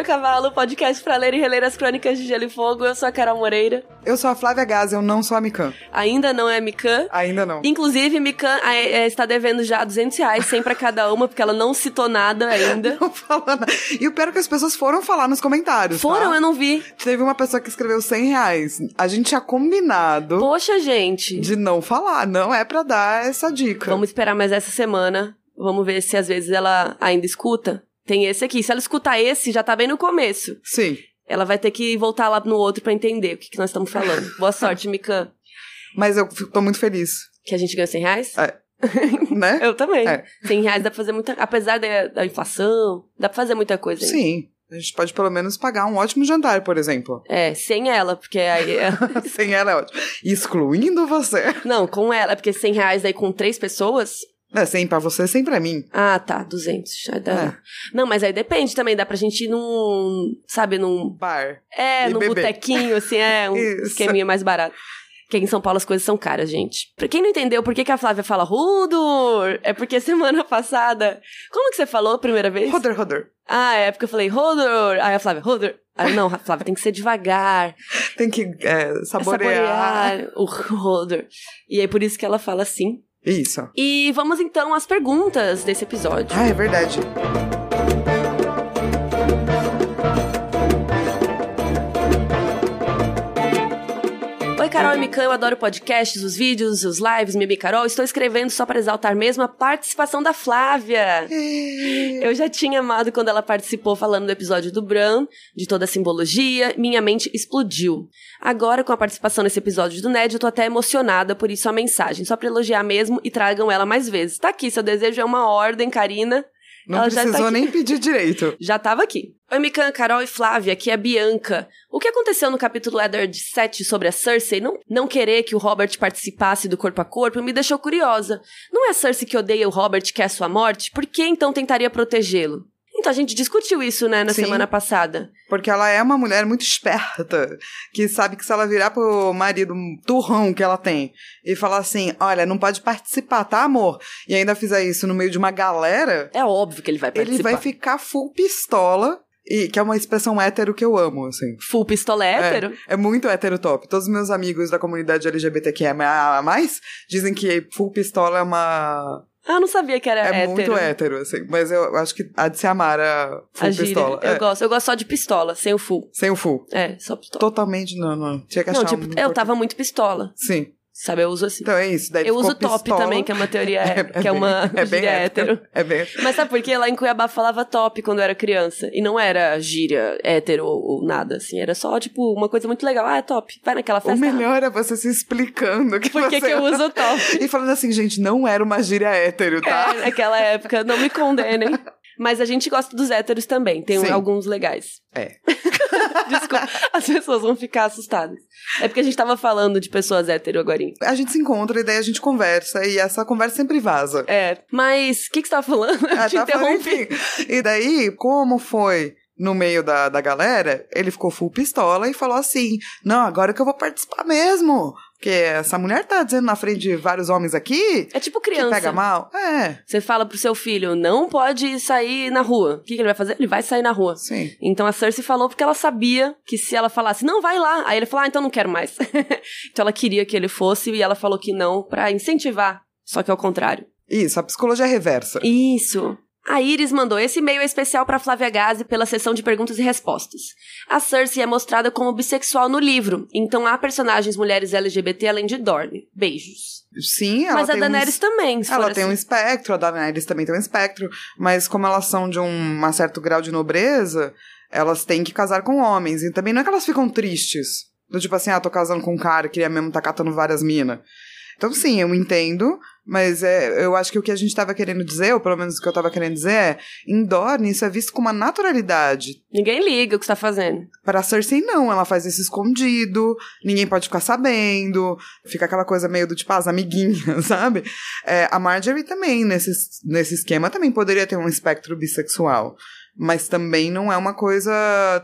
Rodor Cavalo, podcast pra ler e reler as crônicas de Gelo e Fogo. Eu sou a Carol Moreira. Eu sou a Flávia Gazi, eu não sou a Mikan. Ainda não é Mikan. Ainda não. Inclusive, Mikan é, é, está devendo já 200 reais, 100 pra cada uma, porque ela não citou nada ainda. Não falou nada. E o pior é que as pessoas foram falar nos comentários. Foram, tá? eu não vi. Teve uma pessoa que escreveu 100 reais. A gente tinha combinado Poxa, gente. de não falar. Não é pra dar essa dica. Vamos esperar mais essa semana. Vamos ver se às vezes ela ainda escuta. Tem esse aqui. Se ela escutar esse, já tá bem no começo. Sim. Ela vai ter que voltar lá no outro pra entender o que, que nós estamos falando. Boa sorte, Mikan. Mas eu tô muito feliz. Que a gente ganhou 100 reais? É. né? Eu também. É. 100 reais dá pra fazer muita... Apesar da, da inflação, dá pra fazer muita coisa. ainda. Sim. A gente pode pelo menos pagar um ótimo jantar, por exemplo. É, sem ela, porque aí... Sem ela é ótimo. Excluindo você. Não, com ela, porque 100 reais daí com três pessoas... É, 100 pra você, 100 pra mim. Ah, tá, 200. Já dá. É. Não, mas aí depende também, dá pra gente ir num... Sabe, num... Bar. É, num beber. botequinho, assim, é, um esqueminha mais barato. Porque em São Paulo as coisas são caras, gente. Pra quem não entendeu por que, que a Flávia fala Rudor, é porque semana passada... Como que você falou a primeira vez? Roder, roder. Ah, é porque eu falei Rodor. Aí a Flávia, Rodor. Aí não, a Flávia tem que ser devagar. Tem que é, saborear. saborear o Rodor. E aí por isso que ela fala assim. Isso. E vamos então às perguntas desse episódio. Ah, é verdade. Carol e Mikan, eu adoro podcasts, os vídeos, os lives, Mimi Carol. Estou escrevendo só para exaltar mesmo a participação da Flávia. Eu já tinha amado quando ela participou falando do episódio do Bran, de toda a simbologia, minha mente explodiu. Agora, com a participação nesse episódio do Ned, eu tô até emocionada, por isso a mensagem. Só pra elogiar mesmo e tragam ela mais vezes. Tá aqui, seu desejo é uma ordem, Karina. Não Ela já tá precisou nem pedir direito. Já tava aqui. Oi, Mikan, Carol e Flávia, aqui é a Bianca. O que aconteceu no capítulo Eddard 7 sobre a Cersei não, não querer que o Robert participasse do corpo a corpo me deixou curiosa. Não é a Cersei que odeia o Robert e quer sua morte? Por que então tentaria protegê-lo? Então a gente discutiu isso, né, na Sim. semana passada. Porque ela é uma mulher muito esperta, que sabe que se ela virar pro marido um turrão que ela tem e falar assim: olha, não pode participar, tá, amor? E ainda fizer isso no meio de uma galera, É óbvio que ele vai participar. ele vai ficar full pistola. E que é uma expressão hétero que eu amo, assim. Full pistola hétero? É muito hétero top. Todos os meus amigos da comunidade LGBTQIA+, dizem que full pistola é uma... Ah, eu não sabia que era É hétero. muito hétero, assim. Mas eu acho que há de se amar a full A pistola. Eu É, gosto. Eu gosto só de pistola, sem o full. Sem o full. É, só pistola. Totalmente, não, não. Tinha que achar Não, tipo, um eu tava muito pistola. Sim. Sabe, eu uso assim. Então é isso. Daí eu uso top pistola. também, que é uma teoria, que é uma bem, é bem gíria hétero. É bem. Mas sabe por quê? Lá em Cuiabá falava top quando eu era criança. E não era gíria hétero ou, nada, assim. Era só, tipo, uma coisa muito legal. Ah, é top. Vai naquela O festa. melhor é você se explicando que Por que, você... que eu uso top? E falando assim, gente, não era uma gíria hétero, tá? É, naquela época. Não me condenem. Mas a gente gosta dos héteros também. Tem Sim. alguns legais. É. Desculpa. As pessoas vão ficar assustadas. É porque a gente tava falando de pessoas hétero agora. A gente se encontra e daí a gente conversa e essa conversa sempre vaza. É. Mas o que, que você tava falando? Eu Ah, te tá falando, interrompi. E daí, como foi no meio da, da galera, ele ficou full pistola e falou assim: Não, agora que eu vou participar mesmo. Porque essa mulher tá dizendo na frente de vários homens aqui É tipo que criança. pega mal. É, Você fala pro seu filho, não pode sair na rua. O que, que ele vai fazer? Ele vai sair na rua. sim. Então a Cersei falou porque ela sabia que se ela falasse, não, vai lá. Aí ele falou, ah, então não quero mais. então ela queria que ele fosse e ela falou que não pra incentivar. Só que ao contrário. Isso, a psicologia reversa. Isso. A Iris mandou esse e-mail especial pra Flávia Gazi pela sessão de perguntas e respostas. A Cersei é mostrada como bissexual no livro, então há personagens mulheres LGBT além de Dorne. Beijos. Sim, ela Mas a tem Daenerys um... também, Ela tem um assim. espectro, a Daenerys também tem um espectro, mas como elas são de um, um certo grau de nobreza, elas têm que casar com homens. E também não é que elas ficam tristes. Do tipo assim, ah, tô casando com um cara que queria mesmo tá catando várias minas. Então, sim, eu entendo, mas é, eu acho que o que a gente tava querendo dizer, ou pelo menos o que eu tava querendo dizer, é: em Dorne isso é visto com uma naturalidade. Ninguém liga o que você tá fazendo. Para Cersei, não, ela faz isso escondido, ninguém pode ficar sabendo, fica aquela coisa meio do tipo, ah, as amiguinhas, sabe? É, a Marjorie também, nesse, nesse esquema, também poderia ter um espectro bissexual, mas também não é uma coisa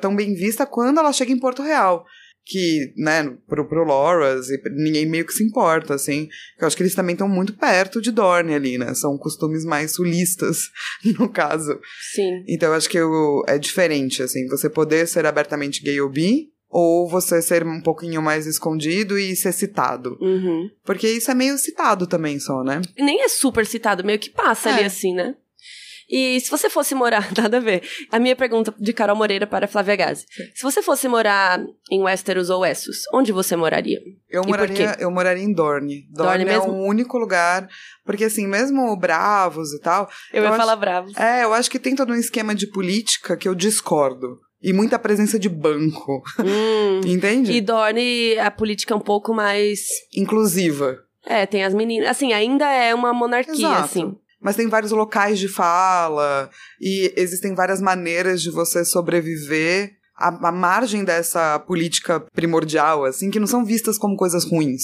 tão bem vista quando ela chega em Porto Real. Que, né, pro, pro Loras, e ninguém meio que se importa, assim. Eu acho que eles também estão muito perto de Dorne ali, né? São costumes mais sulistas, no caso. Sim. Então eu acho que eu, é diferente, assim, você poder ser abertamente gay ou bi, ou você ser um pouquinho mais escondido e ser citado. Uhum. Porque isso é meio citado também só, né? E nem é super citado, meio que passa ali É. assim, né? E se você fosse morar, nada a ver. A minha pergunta de Carol Moreira para Flávia Gazi. Se você fosse morar em Westeros ou Essos, onde você moraria? Eu por moraria, eu moraria em Dorne. Dorne Dorne, é mesmo? o único lugar. Porque, assim, mesmo bravos e tal. Eu, Eu ia acho- falar bravo. É, eu acho que tem todo um esquema de política que eu discordo. E muita presença de banco. Hum. Entende? E Dorne, a política é um pouco mais. Inclusiva. É, tem as meninas. Assim, ainda é uma monarquia, Exato. assim. Mas tem vários locais de fala. E existem várias maneiras de você sobreviver à, à margem dessa política primordial, assim, que não são vistas como coisas ruins.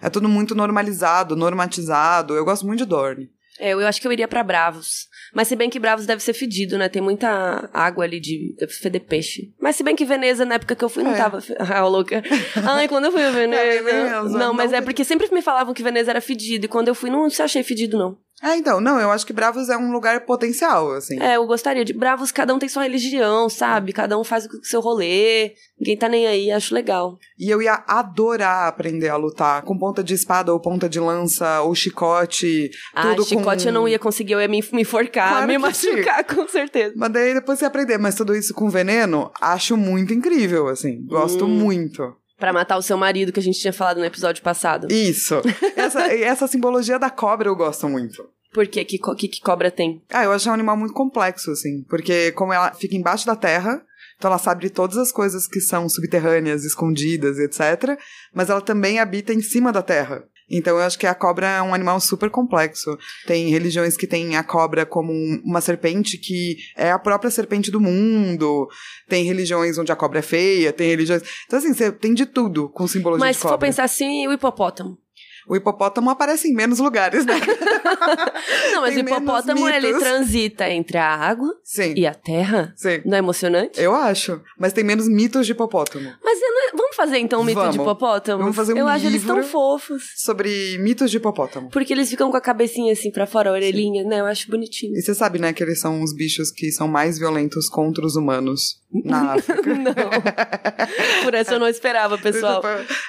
É tudo muito normalizado, normatizado. Eu gosto muito de Dorne. É, eu acho que eu iria pra Bravos. Mas se bem que Bravos deve ser fedido, né? Tem muita água ali de. Deve feder peixe. Mas se bem que Veneza, na época que eu fui, não É. tava. Ah, louca. Ai, quando eu fui a Veneza. É Veneza, não, mas não é porque sempre me falavam que Veneza era fedido. E quando eu fui, não se achei fedido, não. Ah, então, não, eu acho que Bravos é um lugar potencial, assim. É, eu gostaria de. Bravos, cada um tem sua religião, sabe? Cada um faz o seu rolê. Ninguém tá nem aí, acho legal. E eu ia adorar aprender a lutar com ponta de espada ou ponta de lança ou chicote, Ah, tudo chicote com... eu não ia conseguir, eu ia me, me enforcar, Claro me machucar, com certeza. Mas daí depois você aprender, mas tudo isso com veneno, acho muito incrível, assim. Gosto Hum. muito. Pra matar o seu marido, que a gente tinha falado no episódio passado. Isso. Essa, essa simbologia da cobra eu gosto muito. Por quê? Que, que, que cobra tem? Ah, eu acho um animal muito complexo, assim. Porque como ela fica embaixo da terra, então ela sabe de todas as coisas que são subterrâneas, escondidas, etc. Mas ela também habita em cima da terra. Então eu acho que a cobra é um animal super complexo. Tem religiões que têm a cobra como um- uma serpente que é a própria serpente do mundo. Tem religiões onde a cobra é feia, tem religiões. Então, assim, você tem de tudo com simbologia Mas de se for cobra. pensar assim, o hipopótamo. O hipopótamo aparece em menos lugares, né? Não, mas o hipopótamo, ele transita entre a água Sim. e a terra. Sim. Não é emocionante? Eu acho. Mas tem menos mitos de hipopótamo. Mas eu não- fazer então um mito Vamos. de hipopótamo? Vamos fazer um Eu acho eles tão fofos. Sobre mitos de hipopótamo. Porque eles ficam com a cabecinha assim pra fora, a orelhinha, né? Eu acho bonitinho. E você sabe, né, que eles são os bichos que são mais violentos contra os humanos na África. não. Por essa eu não esperava, pessoal.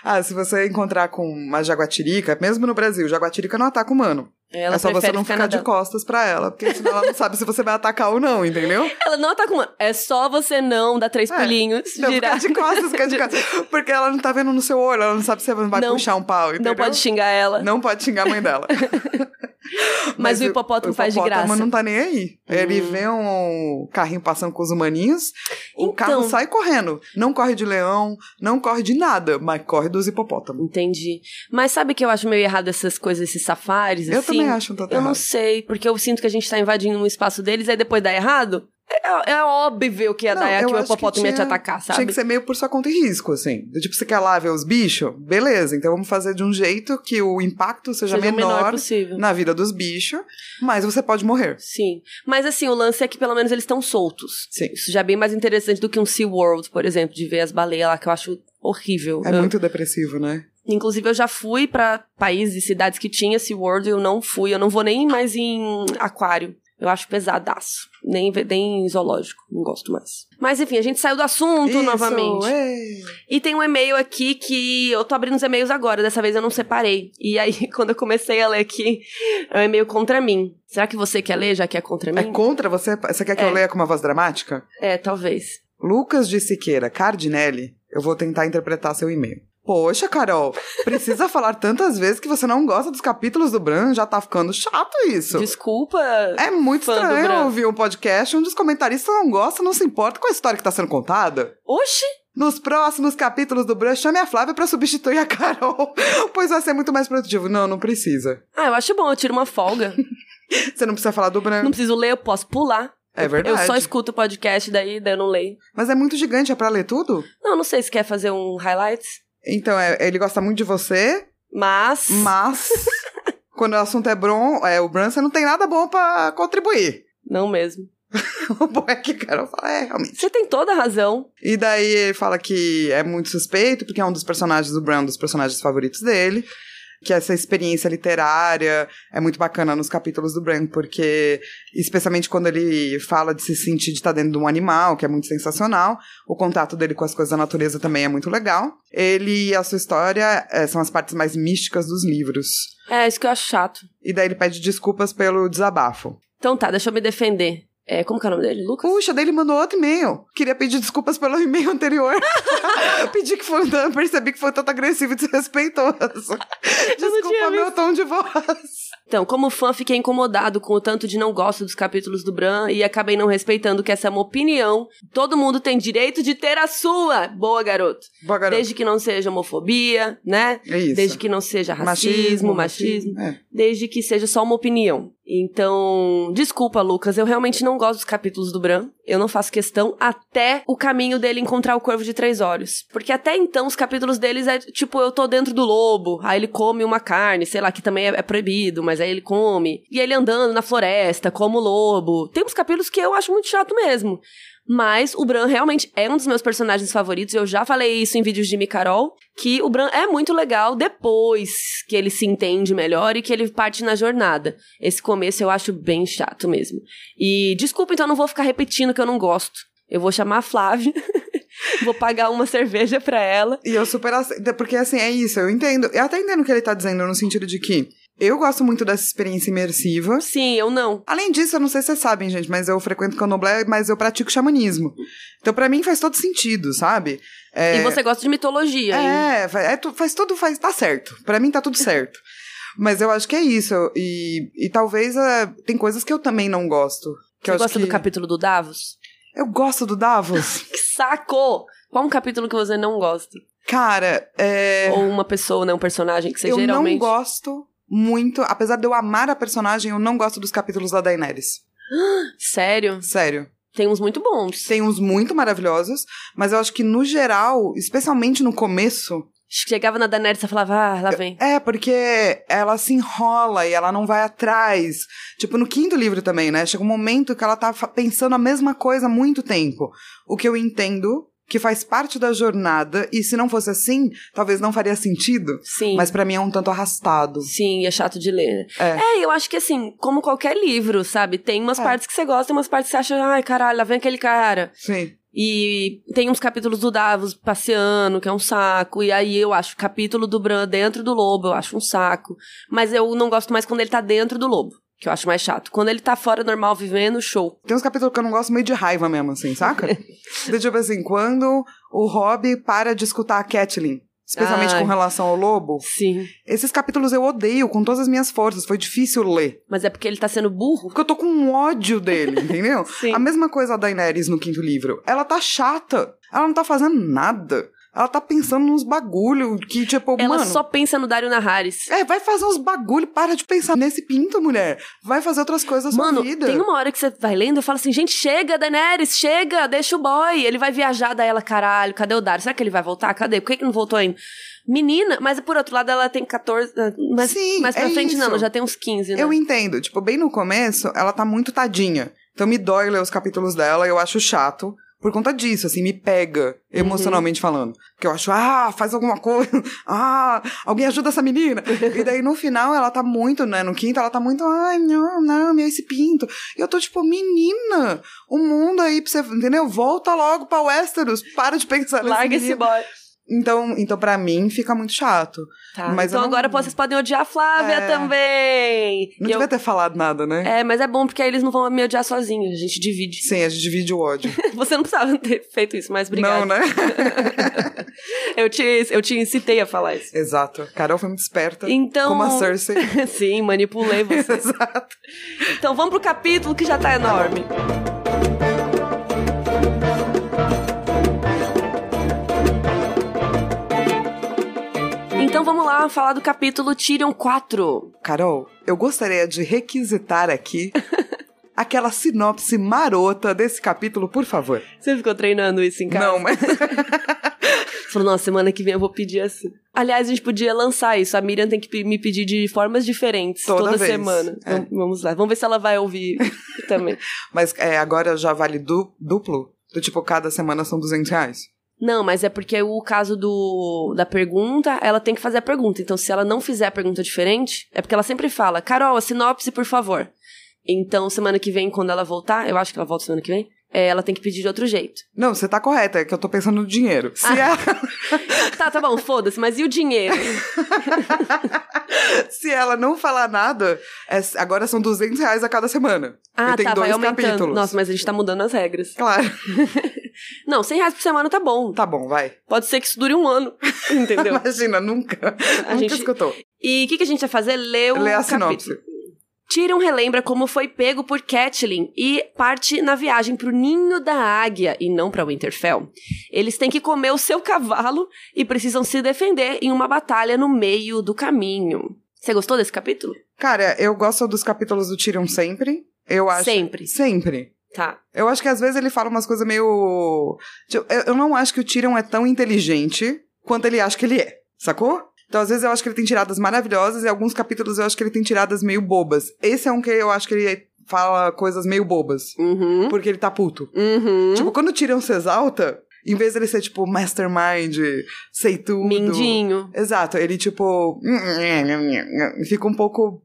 ah, se você encontrar com uma jaguatirica, mesmo no Brasil, jaguatirica não ataca humano. Ela é só você não ficar ficar de costas pra ela, porque senão ela não sabe se você vai atacar ou não, entendeu? Ela não com uma. É só você não dar três É. pulinhos, Não, girar. ficar de costas, ficar de costas. Porque ela não tá vendo no seu olho, ela não sabe se você vai Não- puxar um pau, entendeu? Não pode xingar ela. Não pode xingar a mãe dela. Mas o hipopótamo faz de hipopótamo graça. não tá nem aí. Ele Hum. vê um carrinho passando com os humaninhos, o Então. carro sai correndo. Não corre de leão, não corre de nada, mas corre dos hipopótamos. Entendi. Mas sabe que eu acho meio errado essas coisas, esses safaris, Eu assim? Eu não errado. sei, porque eu sinto que a gente tá invadindo um espaço deles, aí depois dá errado. É, é óbvio que ia Não, dar eu que o hipopótamo ia te tinha- atacar, Tinha sabe? que ser meio por sua conta e risco, assim. Do Tipo, você quer lá ver os bichos? Beleza, então vamos fazer de um jeito que o impacto seja, Seja menor menor na vida dos bichos, mas você pode morrer. Sim. Mas assim, o lance é que pelo menos eles estão soltos. Sim. Isso já é bem mais interessante do que um SeaWorld, por exemplo, de ver as baleias lá, que eu acho horrível. É Eu- muito depressivo, né? Inclusive, eu já fui pra países e cidades que tinha SeaWorld e eu não fui. Eu não vou nem mais em aquário. Eu acho pesadaço. Nem, nem em zoológico. Não gosto mais. Mas enfim, a gente saiu do assunto Isso, novamente. ei. E tem um e-mail aqui que eu tô abrindo os e-mails agora, dessa vez eu não separei. E aí, quando eu comecei a ler aqui, é um e-mail contra mim. Será que você quer ler, já que é contra É mim? contra você? Você quer que É. eu leia com uma voz dramática? É, talvez. Lucas de Siqueira Cardinelli, eu vou tentar interpretar seu e-mail. Poxa, Carol, precisa falar tantas vezes que você não gosta dos capítulos do Bran, já tá ficando chato isso. Desculpa. É muito estranho ouvir um podcast onde os comentaristas não gostam, não se importam com a história que tá sendo contada. Oxi! Nos próximos capítulos do Bran, chame a Flávia pra substituir a Carol, pois vai ser muito mais produtivo. Não, não precisa. Ah, eu acho bom, eu tiro uma folga. Você não precisa falar do Bran. não preciso ler, eu posso pular. É verdade. Eu só escuto o podcast, daí, daí eu não leio. Mas é muito gigante, é pra ler tudo? Não, não sei se quer fazer um highlights, Então, é- ele gosta muito de você, mas. mas quando o assunto é Bron, é, o Bran, você não tem nada bom pra contribuir. Não mesmo. o Boeck Carol fala, é, realmente. Você tem toda a razão. E daí ele fala que é muito suspeito, porque é um dos personagens do Brown, um dos personagens favoritos dele. Que essa experiência literária é muito bacana nos capítulos do Bran, porque, especialmente quando ele fala de se sentir de estar dentro de um animal, que é muito sensacional, o contato dele com as coisas da natureza também é muito legal. Ele e a sua história é, são as partes mais místicas dos livros. É, isso que eu acho chato. E daí ele pede desculpas pelo desabafo. Então tá, deixa eu me defender. É, como que é o nome dele? Lucas? Puxa, daí ele mandou outro e-mail. Queria pedir desculpas pelo e-mail anterior. Pedi que foi um percebi que foi tanto agressivo e desrespeitoso. Desculpa meu tom de voz. Então, como fã, fiquei incomodado com o tanto de não gosto dos capítulos do Bran e acabei não respeitando que essa é uma opinião. Todo mundo tem direito de ter a sua. Boa, garoto. Boa, garoto. Desde que não seja homofobia, né? É isso. Desde que não seja racismo, machismo. É. Desde que seja só uma opinião. Então, desculpa, Lucas, eu realmente não gosto dos capítulos do Bran. Eu não faço questão até o caminho dele encontrar o Corvo de Três Olhos. Porque até então, os capítulos deles é tipo, eu tô dentro do lobo, aí ele come uma carne, sei lá, que também é, é proibido, mas aí ele come. E ele andando na floresta, como lobo. Tem uns capítulos que eu acho muito chato mesmo. Mas o Bran realmente é um dos meus personagens favoritos. Eu já falei isso em vídeos de Micarol, que o Bran é muito legal depois que ele se entende melhor e que ele parte na jornada. Esse começo eu acho bem chato mesmo. E desculpa, então não vou ficar repetindo que eu não gosto. Eu vou chamar a Flávia. vou pagar uma cerveja pra ela. E eu super aceito, porque assim, é isso, eu entendo. Eu até entendo o que ele tá dizendo, no sentido de que eu gosto muito dessa experiência imersiva. Sim, eu não. Além disso, eu não sei se vocês sabem, gente, mas eu frequento candomblé, mas eu pratico xamanismo. Então, pra mim, faz todo sentido, sabe? É... E você gosta de mitologia? É, faz, é, faz tudo, faz, tá certo. Pra mim tá tudo certo. Mas eu acho que é isso. E, e talvez é, tem coisas que eu também não gosto. Que eu Você gosta que... do capítulo do Davos? Eu gosto do Davos. Que saco! Qual um capítulo que você não gosta? Cara, é... Ou uma pessoa, né? Um personagem que você eu geralmente... não gosto muito, apesar de eu amar a personagem, eu não gosto dos capítulos da Daenerys. Sério? Sério. Tem uns muito bons. Tem uns muito maravilhosos, mas eu acho que no geral, especialmente no começo, Chegava na Daenerys e falava, ah, lá vem. é porque ela se enrola e ela não vai atrás. Tipo, no quinto livro também, né? Chega um momento que ela tá pensando a mesma coisa há muito tempo. O que eu entendo que faz parte da jornada, e se não fosse assim, talvez não faria sentido. Sim. Mas pra mim é um tanto arrastado. Sim, é chato de ler. É. É, eu acho que assim, como qualquer livro, sabe? Tem umas É. partes que você gosta e umas partes que você acha, ai, caralho, lá vem aquele cara. Sim. E tem uns capítulos do Davos passeando, que é um saco. E aí eu acho o capítulo do Bran dentro do lobo, eu acho um saco. Mas eu não gosto mais quando ele tá dentro do lobo, que eu acho mais chato. Quando ele tá fora normal, vivendo, show. Tem uns capítulos que eu não gosto meio de raiva mesmo, assim, saca? Do tipo assim, quando o Rob para de escutar a Catelyn, especialmente Ai. com relação ao lobo, Sim. esses capítulos eu odeio com todas as minhas forças, foi difícil ler. Mas é porque ele tá sendo burro? Porque eu tô com um ódio dele, entendeu? Sim. A mesma coisa a Daenerys no quinto livro. Ela tá chata. Ela não tá fazendo nada. Ela tá pensando nos bagulho que, tipo, Ela mano... só pensa no Dario Naharis. É, vai fazer uns bagulho, para de pensar nesse pinto, mulher. Vai fazer outras coisas Mano, sua vida. tem uma hora que você vai lendo e fala assim, gente, chega, Daenerys, chega, deixa o boy. Ele vai viajar, daí ela, caralho, cadê o Dario? Será que ele vai voltar? Cadê? Por que, que não voltou ainda? Menina, mas por outro lado ela tem 14, mas Sim, mais pra é frente não, isso. ela já tem uns 15, né? Eu entendo. Tipo, bem no começo, ela tá muito tadinha. Então me dói ler os capítulos dela, eu acho chato. Por conta disso, assim, me pega, emocionalmente falando. Que eu acho, ah, faz alguma coisa, ah, alguém ajuda essa menina. e daí no final ela tá muito, né, no quinto, ela tá muito, ai, não, não, meu, esse pinto. E eu tô tipo, menina, o mundo aí pra você, entendeu? Volta logo pra Westeros, para de pensar nesse Larga esse boy. Então, então pra mim fica muito chato. Tá, Mas então não- agora vocês podem odiar a Flávia É. também. Não E eu- devia ter falado nada, né? É, mas é bom porque aí eles não vão me odiar sozinhos, a gente divide. Sim, a gente divide o ódio. Você não precisava ter feito isso, mas obrigada. Não, né? eu, te, eu te incitei a falar isso. Exato. Carol foi muito esperta. Então- Como a Cersei. Sim, manipulei você. Exato. Então vamos pro capítulo que já tá enorme. Então vamos lá falar do capítulo Tyrion 4. Carol, eu gostaria de requisitar aqui aquela sinopse marota desse capítulo, por favor. Você ficou treinando isso em casa? Não, mas. Falou, nossa, semana que vem eu vou pedir assim. Aliás, a gente podia lançar isso. A Miriam tem que me pedir de formas diferentes Toda toda, semana. É. Vam- Vamos lá. Vamos ver se ela vai ouvir também. Mas é, agora já vale du- duplo? Do tipo, cada semana são 200 reais? Não, mas é porque o caso do da pergunta, ela tem que fazer a pergunta. Então, se ela não fizer a pergunta diferente, é porque ela sempre fala, Carol, a sinopse, por favor. Então, semana que vem, quando ela voltar, eu acho que ela volta semana que vem, é, ela tem que pedir de outro jeito. Não, você tá correta, é que eu tô pensando no dinheiro. Se, Ah. ela, Tá, tá bom, foda-se, mas e o dinheiro? se ela não falar nada, é- agora são 200 reais a cada semana. Ah, e tem tá, vai dois aumentando. capítulos. Nossa, mas a gente tá mudando as regras. Claro. Não, 100 reais por semana tá bom. Tá bom, vai. Pode ser que isso dure um ano, entendeu? Imagina, nunca. A nunca gente- escutou. E o que, que a gente vai fazer? Ler o Lê a capítulo. sinopse. Tyrion relembra como foi pego por Catelyn e parte na viagem pro Ninho da Águia e não pra Winterfell. Eles têm que comer o seu cavalo e precisam se defender em uma batalha no meio do caminho. Você gostou desse capítulo? Cara, eu gosto dos capítulos do Tyrion sempre. Eu acho. Sempre. Sempre. Tá. Eu acho que às vezes ele fala umas coisas meio. Tipo, eu não acho que o Tyrion é tão inteligente quanto ele acha que ele é. Sacou? Então, às vezes, eu acho que ele tem tiradas maravilhosas e alguns capítulos eu acho que ele tem tiradas meio bobas. Esse é um que eu acho que ele fala coisas meio bobas. Uhum. Porque ele tá puto. Uhum. Tipo, quando o Tyrion se exalta, em vez dele ser, tipo, mastermind, sei tudo. Mindinho. Exato, ele, tipo. Fica um pouco.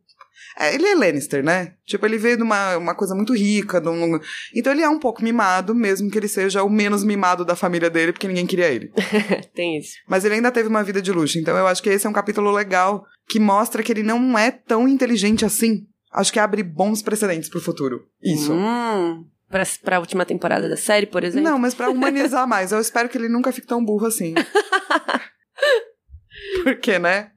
É, ele é Lannister, né? Tipo, ele veio de uma, uma coisa muito rica. um- Então ele é um pouco mimado, mesmo que ele seja o menos mimado da família dele, porque ninguém queria ele. Tem isso. Mas ele ainda teve uma vida de luxo. Então eu acho que esse é um capítulo legal que mostra que ele não é tão inteligente assim. Acho que abre bons precedentes pro futuro. Isso. Hum. Pra, pra última temporada da série, por exemplo? Não, mas pra humanizar mais. Eu espero que ele nunca fique tão burro assim. Porque, né?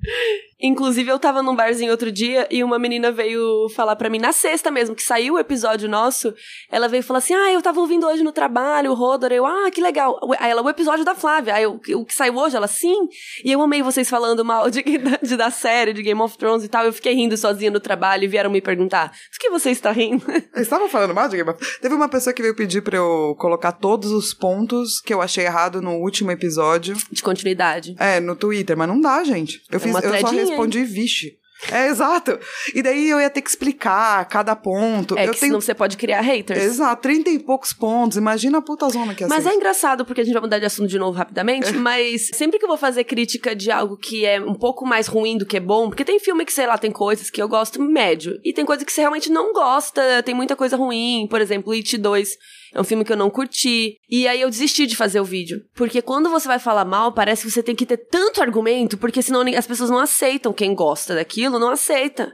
Inclusive, eu tava num barzinho outro dia e uma menina veio falar pra mim, na sexta mesmo, que saiu o episódio nosso, ela veio falar assim, ah, eu tava ouvindo hoje no trabalho, o Rodor, eu, ah, que legal. Aí ela, o episódio da Flávia, aí eu, o que saiu hoje, ela, sim. E eu amei vocês falando mal de, de- da série, de Game of Thrones e tal, eu fiquei rindo sozinha no trabalho e vieram me perguntar, do que você está rindo? Eles estavam falando mal de Game of Thrones? Teve uma pessoa que veio pedir pra eu colocar todos os pontos que eu achei errado no último episódio. De continuidade. É, no Twitter, mas não dá, gente. Eu, É fiz, uma eu só respondi, vixe. É, exato. E daí eu ia ter que explicar cada ponto. É eu que tenho. senão você pode criar haters. Exato, 30 e poucos pontos. Imagina a puta zona que é Mas é engraçado, porque a gente vai mudar de assunto de novo rapidamente, mas sempre que eu vou fazer crítica de algo que é um pouco mais ruim do que bom, porque tem filme que, sei lá, tem coisas que eu gosto médio, e tem coisa que você realmente não gosta, tem muita coisa ruim, por exemplo, It 2 é um filme que eu não curti, e aí eu desisti de fazer o vídeo. Porque quando você vai falar mal, parece que você tem que ter tanto argumento, porque senão as pessoas não aceitam, quem gosta daquilo não aceita.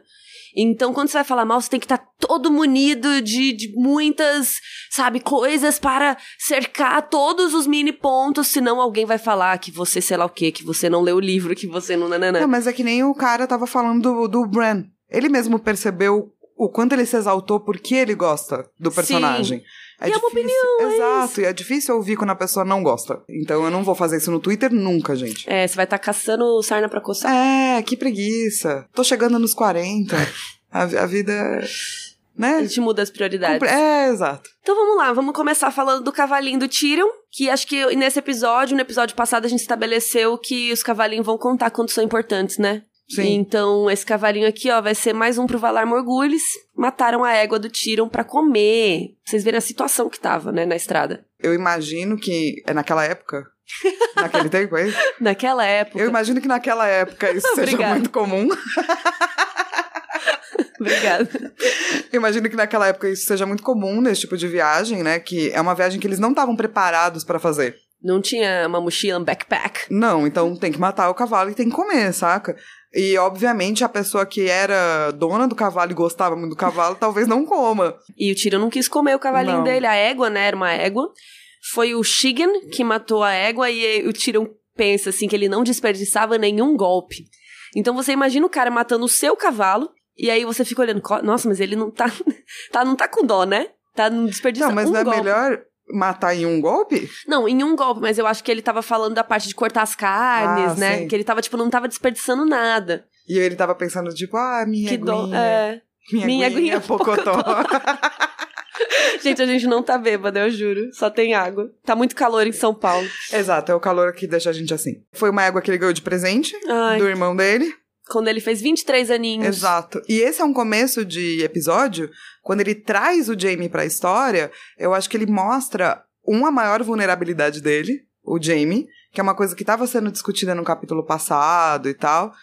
Então, quando você vai falar mal, você tem que estar todo munido de, de muitas, sabe, coisas para cercar todos os mini pontos, senão alguém vai falar que você sei lá o quê, que você não leu o livro, que você não... Nananã. Não, mas é que nem o cara tava falando do, do Bran. Ele mesmo percebeu o quanto ele se exaltou porque ele gosta do personagem. E é uma opinião, é Exato, e é difícil ouvir quando a pessoa não gosta. Então eu não vou fazer isso no Twitter nunca, gente. É, você vai estar caçando sarna pra coçar. É, que preguiça. Tô chegando nos 40. A, a vida. A Né? gente muda as prioridades. É, exato. Então vamos lá, vamos começar falando do cavalinho do Tyrion, que acho que nesse episódio, no episódio passado, a gente estabeleceu que os cavalinhos vão contar quando são importantes, né? Sim. Então, esse cavalinho aqui, ó, vai ser mais um pro Valar Morgulhos. Mataram a égua do Tyrion pra comer. Vocês verem a situação que tava, né, na estrada. Eu imagino que. É naquela época? Naquele tempo aí? Naquela época. Eu imagino que naquela época isso seja muito comum. Obrigada. Eu imagino que naquela época isso seja muito comum nesse tipo de viagem, né? Que é uma viagem que eles não estavam preparados pra fazer. Não tinha uma mochila, um backpack. Não, então tem que matar o cavalo e tem que comer, saca? E, obviamente, a pessoa que era dona do cavalo e gostava muito do cavalo, talvez não coma. E o Tyrion não quis comer o cavalinho Não. dele. A égua, né, era uma égua. Foi o Shigen que matou a égua e o Tyrion pensa, assim, que ele não desperdiçava nenhum golpe. Então você imagina o cara matando o seu cavalo e aí você fica olhando, "Co- nossa, mas ele não tá, tá não tá com dó, né? Tá não desperdiçando Não, mas um não é golpe. melhor matar em um golpe? Não, em um golpe, mas eu acho que ele tava falando da parte de cortar as carnes, Ah, né? sim. Que ele tava, tipo, não tava desperdiçando nada. E ele tava pensando, tipo, ah, minha que aguinha, É. minha, minha aguinha, aguinha pocotó. gente, a gente não tá bêbada, eu juro. Só tem água. Tá muito calor em São Paulo. Exato, é o calor que deixa a gente assim. Foi uma égua que ele ganhou de presente Ai. do irmão dele. Quando ele fez 23 aninhos. Exato. E esse é um começo de episódio, quando ele traz o Jamie pra história, eu acho que ele mostra uma maior vulnerabilidade dele, o Jamie, que é uma coisa que estava sendo discutida no capítulo passado e tal.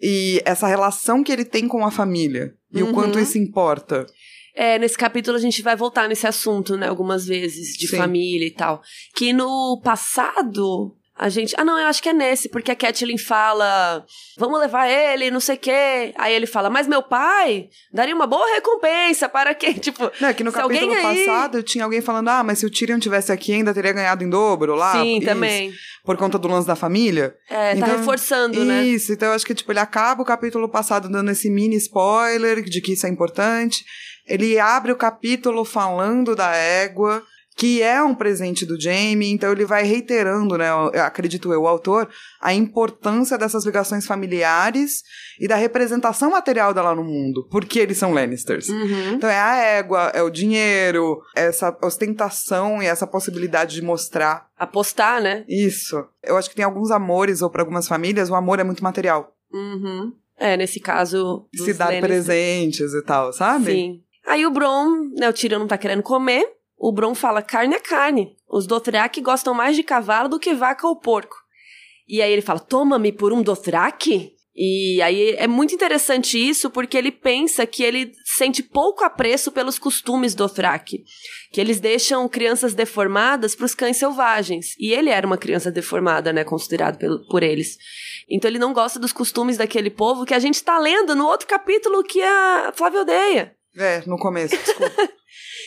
E essa relação que ele tem com a família e Uhum. o quanto isso importa. É, nesse capítulo a gente vai voltar nesse assunto, né, algumas vezes, de Sim. família e tal. Que no passado, a gente. Ah, não, eu acho que é nesse, porque a Kathleen fala: vamos levar ele, não sei o quê. Aí ele fala: mas meu pai daria uma boa recompensa para quem? Tipo, Não, é que no capítulo aí- passado tinha alguém falando: ah, mas se o Tyrion tivesse aqui ainda teria ganhado em dobro lá. sim, Isso, também. Por conta do lance da família. É, tá Então, reforçando, né? Isso, então eu acho que tipo, ele acaba o capítulo passado dando esse mini spoiler de que isso é importante. Ele abre o capítulo falando da égua, que é um presente do Jamie, então ele vai reiterando, né, acredito eu, o autor, a importância dessas ligações familiares e da representação material dela no mundo, porque eles são Lannisters. Uhum. Então é a égua, é o dinheiro, essa ostentação e essa possibilidade de mostrar Apostar, né? isso. Eu acho que tem alguns amores, ou para algumas famílias, o amor é muito material. Uhum. É, nesse caso. Se dar Lannisters. presentes e tal, sabe? Sim. Aí o Bron, né, o Tyrion não tá querendo comer. O Bron fala: carne é carne. Os Dothraki gostam mais de cavalo do que vaca ou porco. E aí ele fala: toma-me por um Dothraki? E aí é muito interessante isso porque ele pensa que ele sente pouco apreço pelos costumes Dothraki, que eles deixam crianças deformadas para os cães selvagens. E ele era uma criança deformada, né, considerado pelo- por eles. Então ele não gosta dos costumes daquele povo que a gente está lendo no outro capítulo que a Flávia odeia É, no começo, desculpa.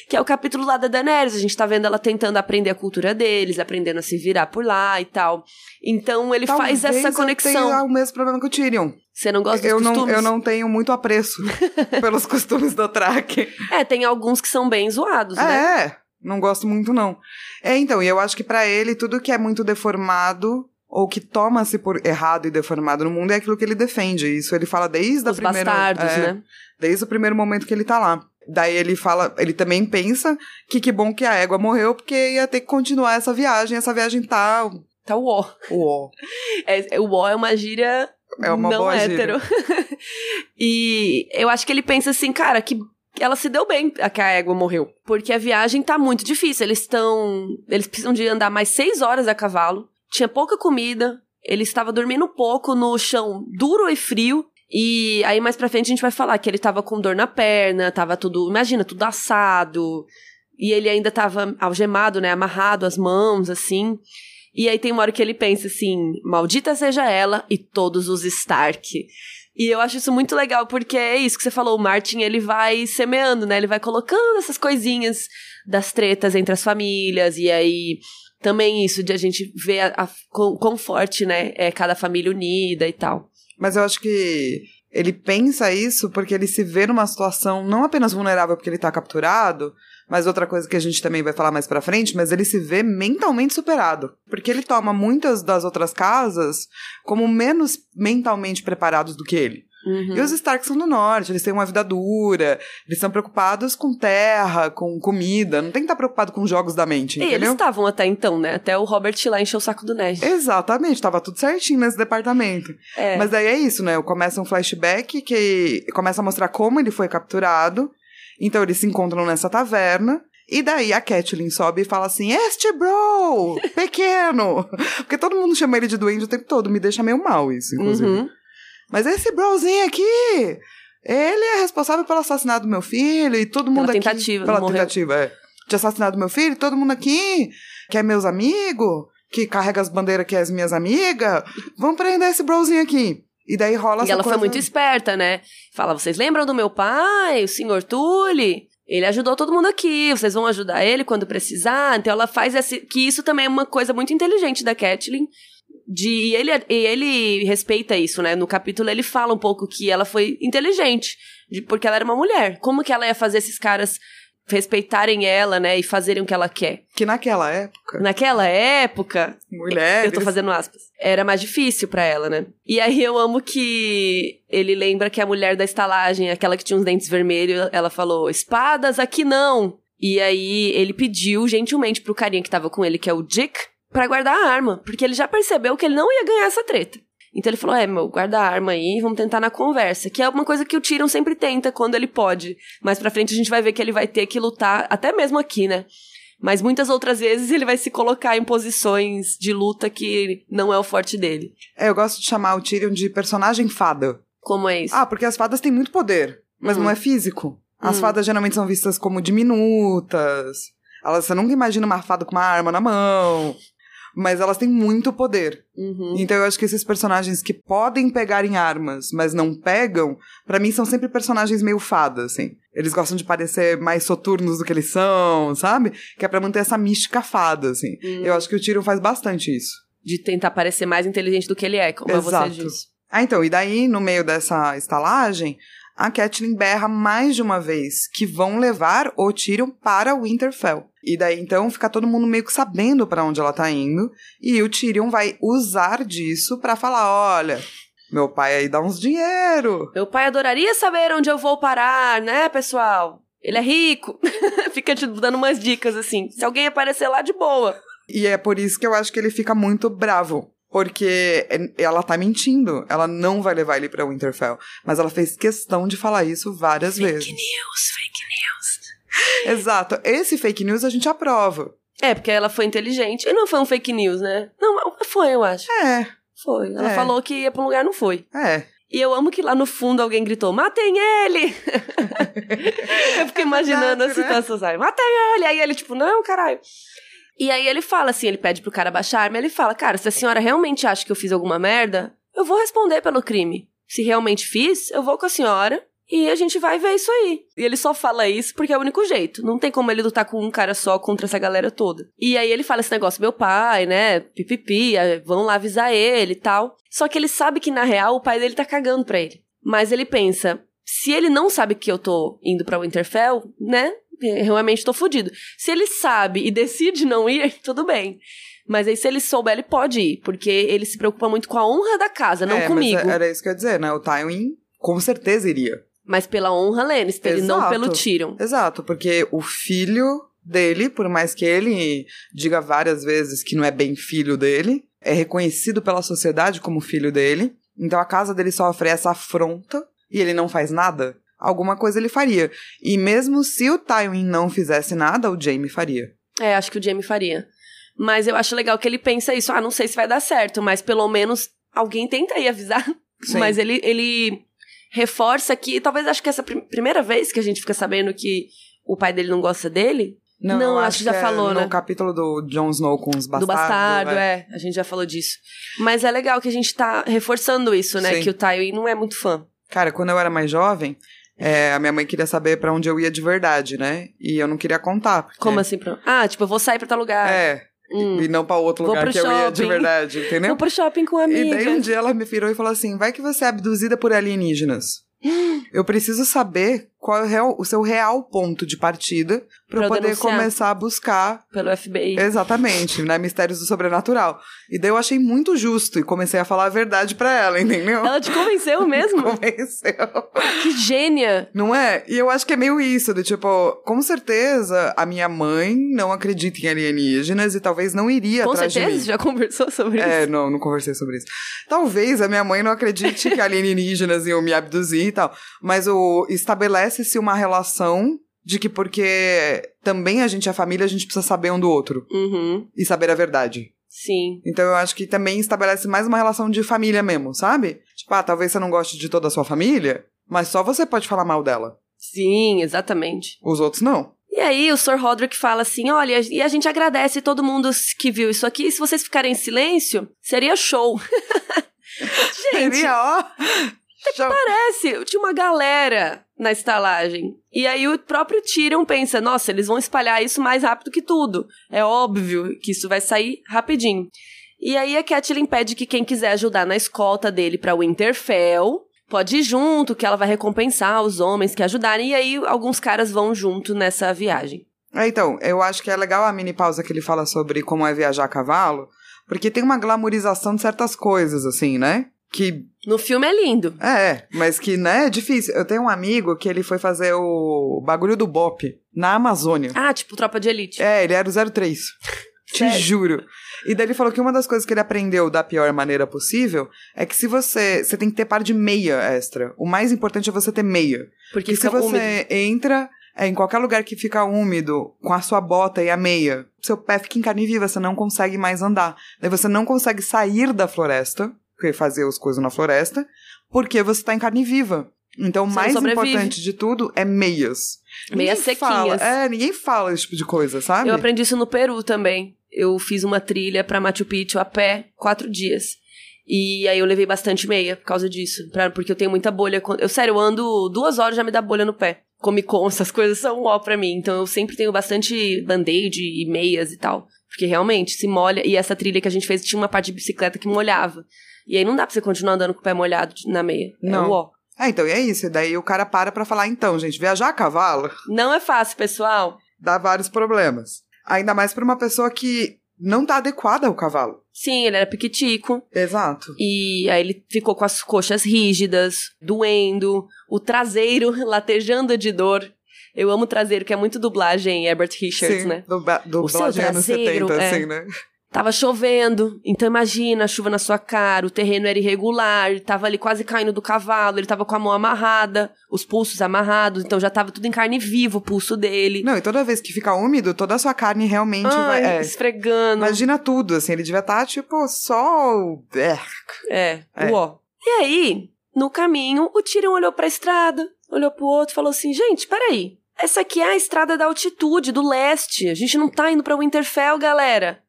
que é o capítulo lá da Daenerys. A gente tá vendo ela tentando aprender a cultura deles, aprendendo a se virar por lá e tal. Então ele faz Talvez essa Eu conexão. tenha o mesmo problema que o Tyrion. Você não gosta dos Eu não, costumes? eu não tenho muito apreço pelos costumes do Track. É, tem alguns que são bem zoados, né? É, não gosto muito, não. É, então, e eu acho que pra ele, tudo que é muito deformado, ou que toma-se por errado e deformado no mundo, é aquilo que ele defende. Isso ele fala desde a Os primeira... bastardos, é, né? Desde o primeiro momento que ele tá lá. Daí ele fala, ele também pensa que que bom que a égua morreu, porque ia ter que continuar essa viagem, essa viagem tá Tá o ó. uó. É, o ó é uma gíria É uma não boa hétero. e eu acho que ele pensa assim, cara, que ela se deu bem a que a égua morreu. Porque a viagem tá muito difícil. Eles estão. Eles precisam de andar mais seis horas a cavalo. Tinha pouca comida. Ele estava dormindo pouco no chão duro e frio. E aí mais pra frente a gente vai falar que ele tava com dor na perna, tava tudo. Imagina, tudo assado. E ele ainda tava algemado, né? Amarrado as mãos, assim. E aí tem uma hora que ele pensa assim: maldita seja ela e todos os Stark. E eu acho isso muito legal, porque é isso que você falou, o Martin, ele vai semeando, né? Ele vai colocando essas coisinhas das tretas entre as famílias, e aí também isso de a gente ver a, a, quão, forte, né? É cada família unida e tal. Mas eu acho que ele pensa isso porque ele se vê numa situação não apenas vulnerável porque ele tá capturado, mas outra coisa que a gente também vai falar mais pra frente, mas ele se vê mentalmente superado. Porque ele toma muitas das outras casas como menos mentalmente preparados do que ele. Uhum. E os Starks são do norte, eles têm uma vida dura, eles estão preocupados com terra, com comida, não tem que estar preocupado com jogos da mente, E eles estavam até então, né? Até o Robert lá encheu o saco do Ned. Exatamente, tava tudo certinho nesse departamento. É. Mas daí é isso, né? Começa um flashback que começa a mostrar como ele foi capturado. Então eles se encontram nessa taverna. E daí a Catelyn sobe e fala assim: Este bro! Pequeno! Porque todo mundo chama ele de duende o tempo todo. Me deixa meio mal isso, inclusive. Uhum. Mas esse brozinho aqui, ele é responsável pelo assassinato do meu filho e todo mundo aqui. tentativa, Pela morreu. tentativa, é. De assassinato do meu filho, todo mundo aqui que é meus amigos, que carrega as bandeiras que é as minhas amigas. Vamos prender esse brozinho aqui. E daí rola E ela coisa... foi muito esperta, né? Fala, vocês lembram do meu pai, o senhor Tully? Ele ajudou todo mundo aqui, vocês vão ajudar ele quando precisar. Então ela faz esse, que isso também é uma coisa muito inteligente da Catelyn. De, e ele, e ele respeita isso, né? No capítulo ele fala um pouco que ela foi inteligente, de, porque ela era uma mulher. Como que ela ia fazer esses caras respeitarem ela, né? E fazerem o que ela quer? Que naquela época, Naquela época, mulheres... eu tô fazendo aspas. Era mais difícil pra ela, né? E aí eu amo que ele lembra que a mulher da estalagem, aquela que tinha uns dentes vermelhos, ela falou: espadas aqui não. E aí ele pediu gentilmente pro carinha que tava com ele, que é o Dick, pra guardar a arma, porque ele já percebeu que ele não ia ganhar essa treta. Então ele falou: É, meu, guarda a arma aí, vamos tentar na conversa. Que é uma coisa que o Tyrion sempre tenta quando ele pode. Mais pra frente a gente vai ver que ele vai ter que lutar, até mesmo aqui, né? Mas muitas outras vezes ele vai se colocar em posições de luta que não é o forte dele. É, eu gosto de chamar o Tyrion de personagem fada. Como é isso? Ah, porque as fadas têm muito poder, mas Uhum. não é físico. As Hum. fadas geralmente são vistas como diminutas. Elas, você nunca imagina uma fada com uma arma na mão. Mas elas têm muito poder. Uhum. Então eu acho que esses personagens que podem pegar em armas, mas não pegam, pra mim são sempre personagens meio fada, assim. Eles gostam de parecer mais soturnos do que eles são, sabe? Que é pra manter essa mística fada, assim. Hum. Eu acho que o Tyrion faz bastante isso. De tentar parecer mais inteligente do que ele é, como Exato. você disse. Ah, então, e daí, no meio dessa estalagem, a Catelyn berra mais de uma vez que vão levar o Tyrion para Winterfell. E daí, então, fica todo mundo meio que sabendo pra onde ela tá indo. E o Tyrion vai usar disso pra falar: olha, meu pai aí dá uns dinheiro. Meu pai adoraria saber onde eu vou parar, né, pessoal? Ele é rico. Fica te dando umas dicas assim. Se alguém aparecer lá, de boa. E é por isso que eu acho que ele fica muito bravo. Porque ela tá mentindo. Ela não vai levar ele pra Winterfell. Mas ela fez questão de falar isso várias vezes. news, fake news. Exato. Esse fake news a gente aprova. É, porque ela foi inteligente. E não foi um fake news, né? Não, foi, eu acho. É, Foi. Ela É. falou que ia pra um lugar, não foi. é. E eu amo que lá no fundo alguém gritou, matem ele! eu fiquei imaginando verdade, a situação, sabe? Matem ele! Aí ele, tipo, não, caralho. E aí ele fala assim, ele pede pro cara baixar a arma, ele fala, cara, se a senhora realmente acha que eu fiz alguma merda, eu vou responder pelo crime. Se realmente fiz, eu vou com a senhora e a gente vai ver isso aí. E ele só fala isso porque é o único jeito. Não tem como ele lutar com um cara só contra essa galera toda. E aí ele fala esse negócio, meu pai, né? Pipipi, eh, vão lá avisar ele e tal. Só que ele sabe que na real o pai dele tá cagando pra ele. Mas ele pensa, se ele não sabe que eu tô indo pra Winterfell, né? Realmente tô fudido. Se ele sabe e decide não ir, tudo bem. Mas aí, se ele souber, ele pode ir, porque ele se preocupa muito com a honra da casa, não É, comigo. Mas era isso que eu ia dizer, né? O Tywin com certeza iria. Mas pela honra Lannister e não Exato. pelo Tyrion. Exato, porque o filho dele, por mais que ele diga várias vezes que não é bem filho dele, é reconhecido pela sociedade como filho dele. Então a casa dele sofre essa afronta e ele não faz nada. Alguma coisa ele faria. E mesmo se o Tywin não fizesse nada, o Jaime faria. É, acho que o Jamie faria. Mas eu acho legal que ele pensa isso. Ah, não sei se vai dar certo, mas pelo menos alguém tenta aí avisar. Sim. Mas ele, ele reforça que, talvez acho que essa prim- primeira vez que a gente fica sabendo que o pai dele não gosta dele, Não, eu acho que já é falou, no né? capítulo do Jon Snow com os bastardos. do bastardo, é. é. A gente já falou disso. Mas é legal que a gente tá reforçando isso, né? Sim. Que o Tywin não é muito fã. Cara, quando eu era mais jovem, é, a minha mãe queria saber pra onde eu ia de verdade, né? E eu não queria contar. Porque, Como assim? Pra... Ah, tipo, eu vou sair pra tal lugar. É, Hum. e não pra outro Vou lugar que eu ia de shopping. verdade, entendeu? Vou pro shopping com a E amiga. daí um dia ela me virou e falou assim: vai que você é abduzida por alienígenas. Eu preciso saber qual é o, real- o seu real ponto de partida eu poder denunciar. começar a buscar. Pelo FBI. Exatamente, né? Mistérios do sobrenatural. E daí eu achei muito justo e comecei a falar a verdade pra ela, entendeu? Ela te convenceu mesmo? Convenceu. que gênia! Não é? E eu acho que é meio isso, do tipo, com certeza a minha mãe não acredita em alienígenas e talvez não iria Com atrás certeza, de mim. já conversou sobre É, isso. não, não conversei sobre isso. Talvez a minha mãe não acredite que alienígenas iam me abduzir e tal, mas o estabelece-se uma relação de que porque também a gente é família, a gente precisa saber um do outro Uhum, e saber a verdade. sim. Então eu acho que também estabelece mais uma relação de família mesmo, sabe? Tipo, ah, talvez você não goste de toda a sua família, mas só você pode falar mal dela. Sim, exatamente. Os outros não. E aí o Sr. Roderick fala assim: olha, e a gente agradece todo mundo que viu isso aqui. Se vocês ficarem em silêncio, seria show. gente, Seria, ó. Já- parece, tinha uma galera na estalagem. E aí o próprio Tyrion pensa, nossa, eles vão espalhar isso mais rápido que tudo. É óbvio que isso vai sair rapidinho. E aí a Catelyn pede que quem quiser ajudar na escolta dele pra Winterfell pode ir junto, que ela vai recompensar os homens que ajudarem. E aí alguns caras vão junto nessa viagem. É, então, eu acho que é legal a mini pausa que ele fala sobre como é viajar a cavalo, porque tem uma glamorização de certas coisas, assim, né? Que No filme é lindo. é, mas que, né, é difícil. Eu tenho um amigo que ele foi fazer o bagulho do Bop na Amazônia. Ah, tipo Tropa de Elite. É, ele era o 03. Te Sério? juro. E daí ele falou que uma das coisas que ele aprendeu da pior maneira possível é que se você. Você tem que ter par de meia extra. O mais importante é você ter meia. Porque se você úmido. entra é, em qualquer lugar que fica úmido, com a sua bota e a meia, seu pé fica em carne viva, você não consegue mais andar. Daí você não consegue sair da floresta, fazer as coisas na floresta, porque você tá em carne viva. Então, o mais importante de tudo é meias. Meias Ninguém fala- sequinhas. é, ninguém fala esse tipo de coisa, sabe? Eu aprendi isso no Peru também. Eu fiz uma trilha pra Machu Picchu a pé, quatro dias. E aí eu levei bastante meia por causa disso. pra- porque eu tenho muita bolha. Eu, sério, eu ando duas horas já me dá bolha no pé. Come com, essas coisas são ó pra mim. Então eu sempre tenho bastante band-aid e meias e tal. Porque realmente se molha. E essa trilha que a gente fez tinha uma parte de bicicleta que molhava. E aí não dá pra você continuar andando com o pé molhado na meia. Não. É o ó. Ah, então, e é isso. E daí o cara para pra falar, então, gente, viajar a cavalo Não é fácil, pessoal. dá vários problemas. Ainda mais pra uma pessoa que não tá adequada ao cavalo. Sim, ele era piquitico. Exato. E aí ele ficou com as coxas rígidas, doendo, o traseiro latejando de dor. Eu amo traseiro, que é muito dublagem Herbert Richards, Sim, né? seu dublagem anos traseiro, 70, é. assim, né? Tava chovendo, então imagina a chuva na sua cara, o terreno era irregular, ele tava ali quase caindo do cavalo, ele tava com a mão amarrada, os pulsos amarrados, então já tava tudo em carne viva o pulso dele. Não, e toda vez que fica úmido, toda a sua carne realmente Ai, vai. É, esfregando. imagina tudo, assim, ele devia estar, tipo, só. o- É. É, É. uó. E aí, no caminho, o Tyrion olhou pra estrada, olhou pro outro e falou assim: gente, peraí. Essa aqui é a estrada da altitude, do leste. A gente não tá indo pra Winterfell, galera.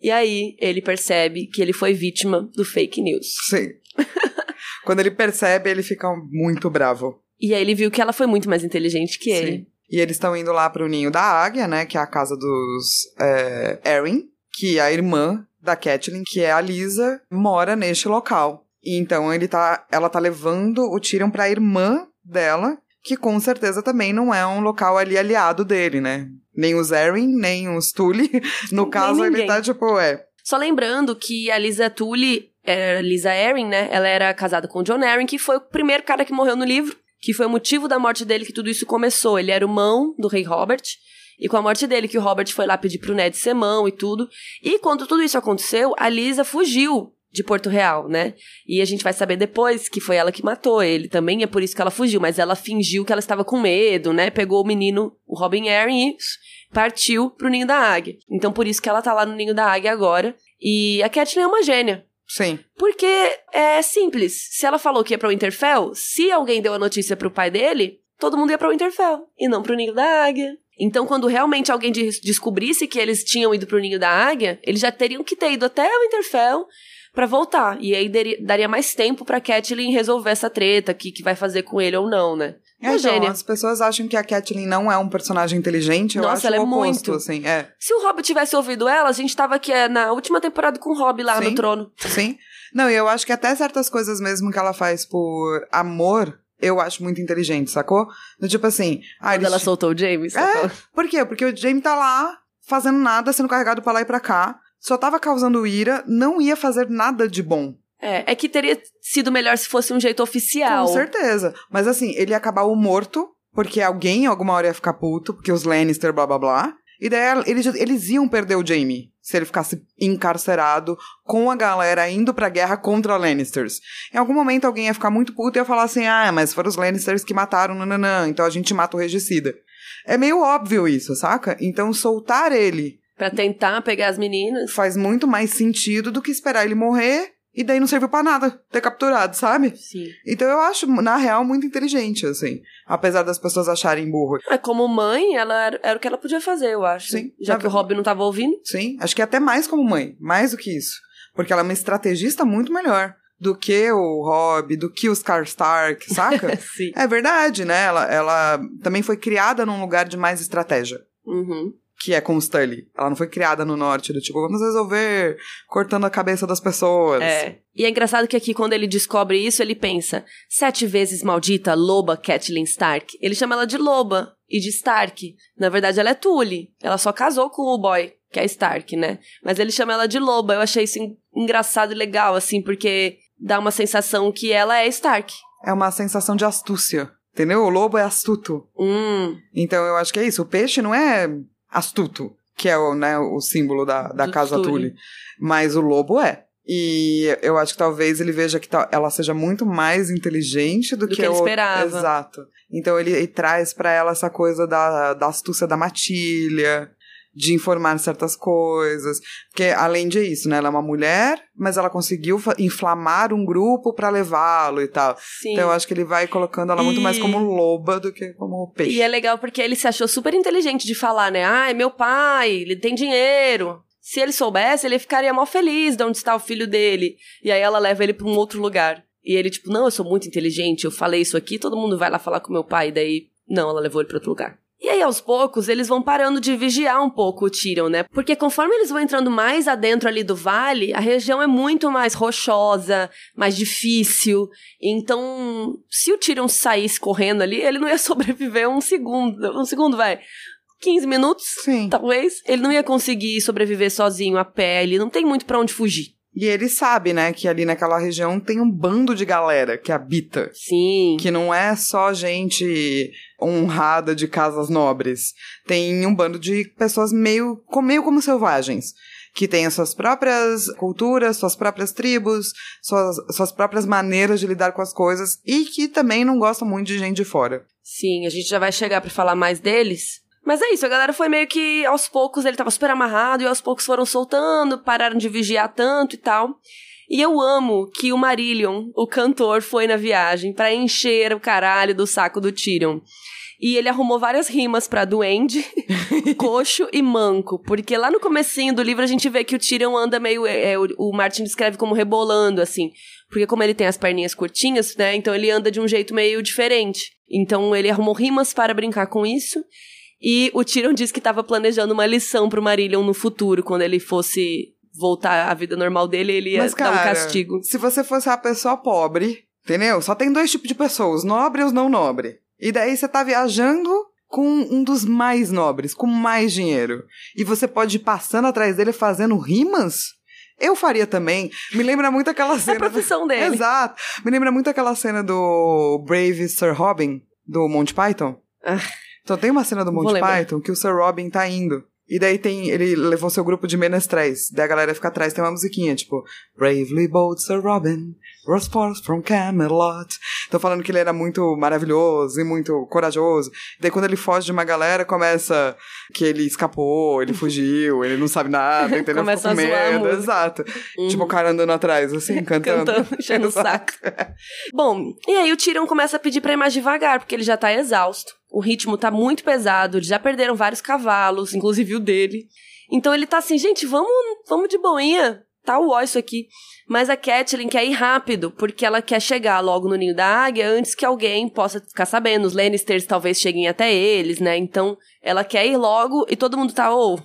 E aí, ele percebe que ele foi vítima do fake news. Sim. Quando ele percebe, ele fica muito bravo. E aí ele viu que ela foi muito mais inteligente que ele. Sim. E eles estão indo lá pro ninho da águia, né? Que é a casa dos é, Erin, que é a irmã da Catelyn, que é a Lisa, mora neste local. E então ele tá, ela tá levando o Tyrion pra irmã dela, que com certeza também não é um local ali aliado dele, né? Nem os Erin, nem os Tully. No Nem caso, ele tá tipo, é. Só lembrando que a Lisa Tully, era Lisa Arryn, né? Ela era casada com o John Arryn, que foi o primeiro cara que morreu no livro, que foi o motivo da morte dele que tudo isso começou. Ele era o mão do rei Robert, e com a morte dele que o Robert foi lá pedir pro Ned ser mão e tudo. E quando tudo isso aconteceu, a Lisa fugiu de Porto Real, né? E a gente vai saber depois que foi ela que matou ele também, é por isso que ela fugiu, mas ela fingiu que ela estava com medo, né? Pegou o menino, o Robin Arryn e partiu pro ninho da águia. Então por isso que ela tá lá no ninho da águia agora. E a Catelyn é uma gênia. Sim. Porque é simples. Se ela falou que ia pra Winterfell, se alguém deu a notícia pro pai dele, todo mundo ia pra Winterfell e não pro ninho da águia. Então, quando realmente alguém des- descobrisse que eles tinham ido pro ninho da águia, eles já teriam que ter ido até o Winterfell pra voltar. E aí daria, mais tempo pra Catelyn resolver essa treta, que, que vai fazer com ele ou não, né? É, então, as pessoas acham que a Catelyn não é um personagem inteligente, eu Nossa, acho ela é o oposto, muito. assim, é. Se o Rob tivesse ouvido ela, a gente tava aqui é, na última temporada com o Rob lá Sim. no trono. Sim. Não, e eu acho que até certas coisas mesmo que ela faz por amor, eu acho muito inteligente, sacou? Do tipo assim, ah, Quando ela soltou o James. É. Por quê? Porque o Jamie tá lá fazendo nada, sendo carregado pra lá e pra cá, só tava causando ira, não ia fazer nada de bom. É, é que teria sido melhor se fosse um jeito oficial. Com certeza. Mas assim, ele ia acabar o morto, porque alguém alguma hora ia ficar puto, porque os Lannister, blá blá blá. E daí eles, eles iam perder o Jamie se ele ficasse encarcerado com a galera indo pra guerra contra Lannisters. Em algum momento alguém ia ficar muito puto e ia falar assim: ah, mas foram os Lannisters que mataram, nananã, então a gente mata o regicida. É meio óbvio isso, saca? Então soltar ele Pra tentar pegar as meninas. faz muito mais sentido do que esperar ele morrer e daí não serviu pra nada ter capturado, sabe? Sim. Então eu acho, na real, muito inteligente, assim. Apesar das pessoas acharem burro. Mas como mãe, ela era, era o que ela podia fazer, eu acho. Sim. Já Na que o Rob não tava ouvindo. Sim, acho que até mais como mãe. Mais do que isso. Porque ela é uma estrategista muito melhor do que o Rob, do que os Karstark, saca? Sim. é verdade, né? Ela, ela também foi criada num lugar de mais estratégia. Uhum. Que é com os Tully. Ela não foi criada no norte, do tipo, vamos resolver cortando a cabeça das pessoas. É. E é engraçado que aqui, quando ele descobre isso, ele pensa: sete vezes maldita loba Catelyn Stark. Ele chama ela de loba e de Stark. Na verdade, ela é Tully. Ela só casou com o boy, que é Stark, né? Mas ele chama ela de loba. Eu achei isso en- engraçado e legal, assim, porque dá uma sensação que ela é Stark. É uma sensação de astúcia. Entendeu? O lobo é astuto. Hum, Então eu acho que é isso. O peixe não é astuto, que é o, né, o símbolo da, da Do casa Tully. Tully. Mas o lobo é. E eu acho que talvez ele veja que ela seja muito mais inteligente do, Do que ele o- esperava. Exato. Então ele, ele traz pra ela essa coisa da, da astúcia da matilha, de informar certas coisas. Porque além disso, né, ela é uma mulher, mas ela conseguiu inflamar um grupo pra levá-lo e tal. sim. Então eu acho que ele vai colocando ela muito mais E- como loba do que como peixe. E é legal porque ele se achou super inteligente de falar, né? Ah, é meu pai, ele tem dinheiro. Se ele soubesse, ele ficaria mó feliz de onde está o filho dele. E aí ela leva ele pra um outro lugar. E ele, tipo, não, eu sou muito inteligente, eu falei isso aqui, todo mundo vai lá falar com meu pai. E daí, não, ela levou ele pra outro lugar. E aí, aos poucos, eles vão parando de vigiar um pouco o Tyrion, né? Porque conforme eles vão entrando mais adentro ali do vale, a região é muito mais rochosa, mais difícil. Então, se o Tyrion saísse correndo ali, ele não ia sobreviver um segundo. Um segundo, vai. 15 minutos, Sim. talvez. Ele não ia conseguir sobreviver sozinho a pé, ele não tem muito pra onde fugir. E ele sabe, né, que ali naquela região tem um bando de galera que habita. Sim. Que não é só gente honrada de casas nobres. Tem um bando de pessoas meio, meio como selvagens. Que têm as suas próprias culturas, suas próprias tribos, suas, suas próprias maneiras de lidar com as coisas. E que também não gostam muito de gente de fora. Sim, a gente já vai chegar pra falar mais deles. Mas é isso, a galera foi meio que aos poucos, ele tava super amarrado e aos poucos foram soltando, pararam de vigiar tanto e tal. E eu amo que o Marillion, o cantor, foi na viagem pra encher o caralho do saco do Tyrion. E ele arrumou várias rimas pra duende, coxo e manco. Porque lá no comecinho do livro a gente vê que o Tyrion anda meio... é, o, o Martin descreve como rebolando, assim. Porque como ele tem as perninhas curtinhas, né? Então ele anda de um jeito meio diferente. Então ele arrumou rimas para brincar com isso. E o Tyrion disse que estava planejando uma lição pro Marillion no futuro, quando ele fosse voltar à vida normal dele, ele ia Mas, dar um cara, castigo. Se você fosse uma pessoa pobre, entendeu? Só tem dois tipos de pessoas, nobre e os não nobre. E daí você tá viajando com um dos mais nobres, com mais dinheiro. E você pode ir passando atrás dele fazendo rimas? Eu faria também. Me lembra muito aquela É cena. a profissão dele. Exato. Me lembra muito aquela cena do Brave Sir Robin, do Monty Python. Ah. Então tem uma cena do Monty. Python que o Sir Robin tá indo. E daí tem. Ele levou seu grupo de menestréis. Daí a galera fica atrás, tem uma musiquinha, tipo. Bravely bold Sir Robin, was forth from Camelot. Então falando que ele era muito maravilhoso e muito corajoso. Daí quando ele foge de uma galera, começa que ele escapou, ele fugiu, ele não sabe nada, entendeu? Começa Ficou com medo. Exato. Uhum. Tipo o cara andando atrás, assim, cantando. Cantando, enchendo o saco. Bom, e aí o Tyrion começa a pedir pra ir mais devagar, porque ele já tá exausto. O ritmo tá muito pesado, já perderam vários cavalos, inclusive o dele. Então ele tá assim, gente, vamos, vamos de boinha. Tá o isso aqui. Mas a Catelyn quer ir rápido, porque ela quer chegar logo no ninho da águia antes que alguém possa ficar sabendo. Os Lannisters talvez cheguem até eles, né? Então ela quer ir logo e todo mundo tá, ô,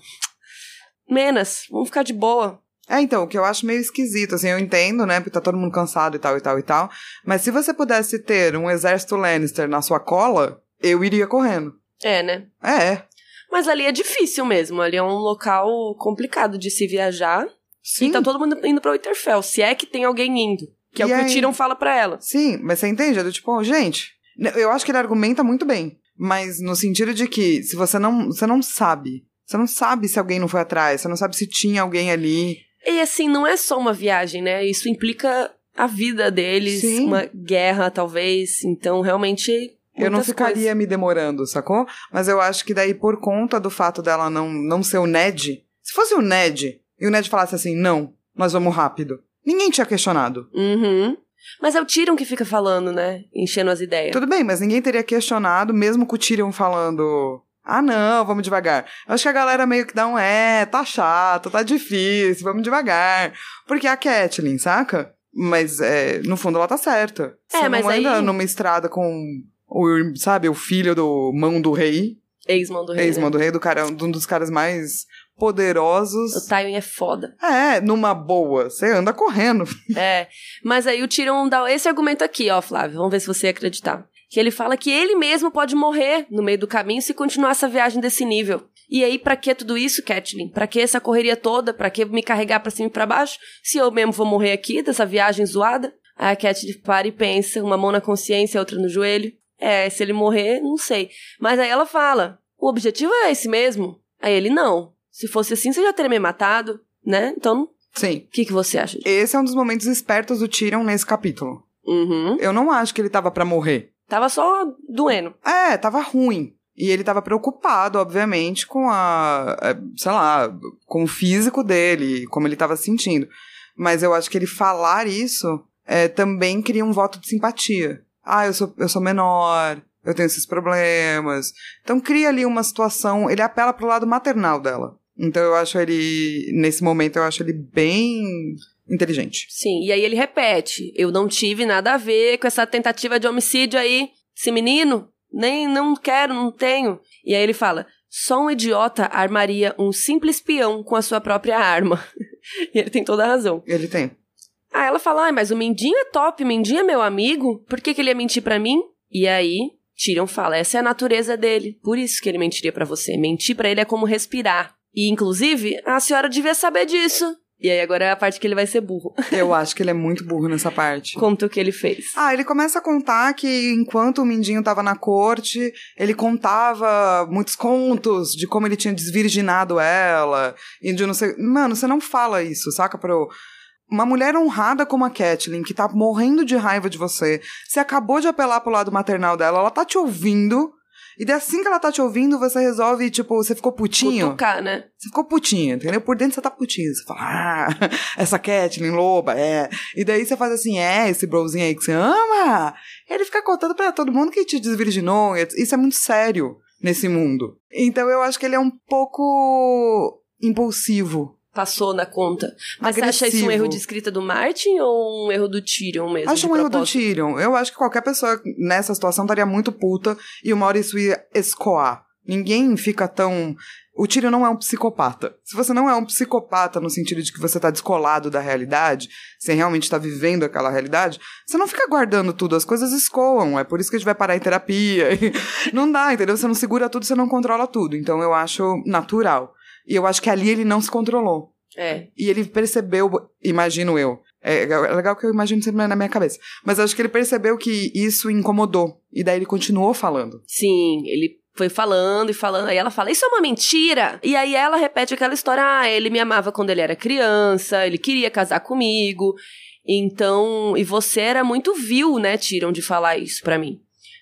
menos, vamos ficar de boa. É, então, o que eu acho meio esquisito, assim, eu entendo, né, porque tá todo mundo cansado e tal, e tal, e tal, mas se você pudesse ter um exército Lannister na sua cola, eu iria correndo. É, né? É, Mas ali é difícil mesmo. Ali é um local complicado de se viajar. sim, E tá todo mundo indo pra Winterfell. Se é que tem alguém indo. Que é E o que aí? o Tyrion fala pra ela. sim, mas você entende? É do tipo, gente, né, eu acho que ele argumenta muito bem, mas no sentido de que, se você não, você não sabe, você não sabe se alguém não foi atrás, você não sabe se tinha alguém ali, E assim, não é só uma viagem, né? Isso implica a vida deles, Sim. uma guerra, talvez. Então, realmente. Eu não ficaria coisas. me demorando, sacou? Mas eu acho que daí, por conta do fato dela não, não ser o Ned, se fosse o Ned, e o Ned falasse assim, não, nós vamos rápido, ninguém tinha questionado. Uhum. Mas é o Tyrion que fica falando, né? Enchendo as ideias. Tudo bem, mas ninguém teria questionado, mesmo com o Tyrion falando, ah não, vamos devagar. Eu acho que a galera meio que dá um, é, tá chato, tá difícil, vamos devagar. Porque é a Catelyn, saca? Mas, é, no fundo, ela tá certa. É, Você mas não anda aí- numa estrada com, o, sabe, o filho do mão do rei, Ex-mão do rei. Ex-mão né? do rei do cara, um dos caras mais poderosos. O Tywin é foda. É, numa boa. Você anda correndo. É. Mas aí o Tyrion dá esse argumento aqui, ó, Flávio. Vamos ver se você acreditar. Que ele fala que ele mesmo pode morrer no meio do caminho se continuar essa viagem desse nível. E aí, pra que tudo isso, Catelyn? Pra que essa correria toda? Pra que me carregar pra cima e pra baixo? Se eu mesmo vou morrer aqui dessa viagem zoada? Aí a Cat para e pensa, uma mão na consciência, outra no joelho. É, se ele morrer, não sei. Mas aí ela fala: o objetivo é esse mesmo? Aí ele, não. Se fosse assim, você já teria me matado, né? Então, Sim. o que, que você acha? Esse é um dos momentos espertos do Tyrion nesse capítulo. Uhum. Eu não acho que ele tava pra morrer. Tava só doendo. É, tava ruim. E ele tava preocupado, obviamente, com a. é, sei lá, com o físico dele, como ele tava se sentindo. Mas eu acho que ele falar isso é, também cria um voto de simpatia. Ah, eu sou, eu sou menor, eu tenho esses problemas. Então cria ali uma situação. Ele apela pro lado maternal dela. Então eu acho ele. Nesse momento, eu acho ele bem inteligente. Sim, e aí ele repete: Eu não tive nada a ver com essa tentativa de homicídio aí. Esse menino, nem não quero, não tenho. E aí ele fala: Só um idiota armaria um simples peão com a sua própria arma. e ele tem toda a razão. Ele tem. Aí ela fala: Ai, mas o Mindinho é top, o Mindinho é meu amigo, por que, que ele ia mentir pra mim? E aí. Tyrion fala, essa é a natureza dele, por isso que ele mentiria pra você. Mentir pra ele é como respirar. E, inclusive, a senhora devia saber disso. E aí agora é a parte que ele vai ser burro. Eu acho que ele é muito burro nessa parte. Conta o que ele fez. Ah, ele começa a contar que enquanto o Mindinho tava na corte, ele contava muitos contos de como ele tinha desvirginado ela e de não sei. Mano, você não fala isso, saca? Pro. Uma mulher honrada como a Catelyn, que tá morrendo de raiva de você, você acabou de apelar pro lado maternal dela, ela tá te ouvindo, e daí assim que ela tá te ouvindo, você resolve, tipo, você ficou putinho. Cutucar, né? Você ficou putinho, entendeu? Por dentro você tá putinho. Você fala, ah, essa Catelyn loba, é. E daí você faz assim, é, esse brozinho aí que você ama. Ele fica contando pra todo mundo que te desvirginou. Isso é muito sério nesse mundo. Então eu acho que ele é um pouco impulsivo. Passou na conta. Mas você acha isso um Agressivo. erro de escrita do Martin ou um erro do Tyrion mesmo? Acho um erro do? Tyrion. Eu acho que qualquer pessoa nessa situação estaria muito puta e hora isso ia escoar. Ninguém fica tão. O Tyrion não é um psicopata. Se você não é um psicopata no sentido de que você tá descolado da realidade, você realmente tá vivendo aquela realidade, você não fica guardando tudo, as coisas escoam. É por isso que a gente vai parar em terapia. não dá, entendeu? Você não segura tudo, você não controla tudo. Então eu acho natural. E eu acho que ali ele não se controlou. É. E ele percebeu, imagino eu. É, é legal que eu imagino sempre na minha cabeça. Mas acho que ele percebeu que isso incomodou. E daí ele continuou falando. Sim, ele foi falando e falando. Aí ela fala: Isso é uma mentira! E aí ela repete aquela história: Ah, ele me amava quando ele era criança, ele queria casar comigo. Então. E você era muito vil, né, Tiram, de falar isso pra mim.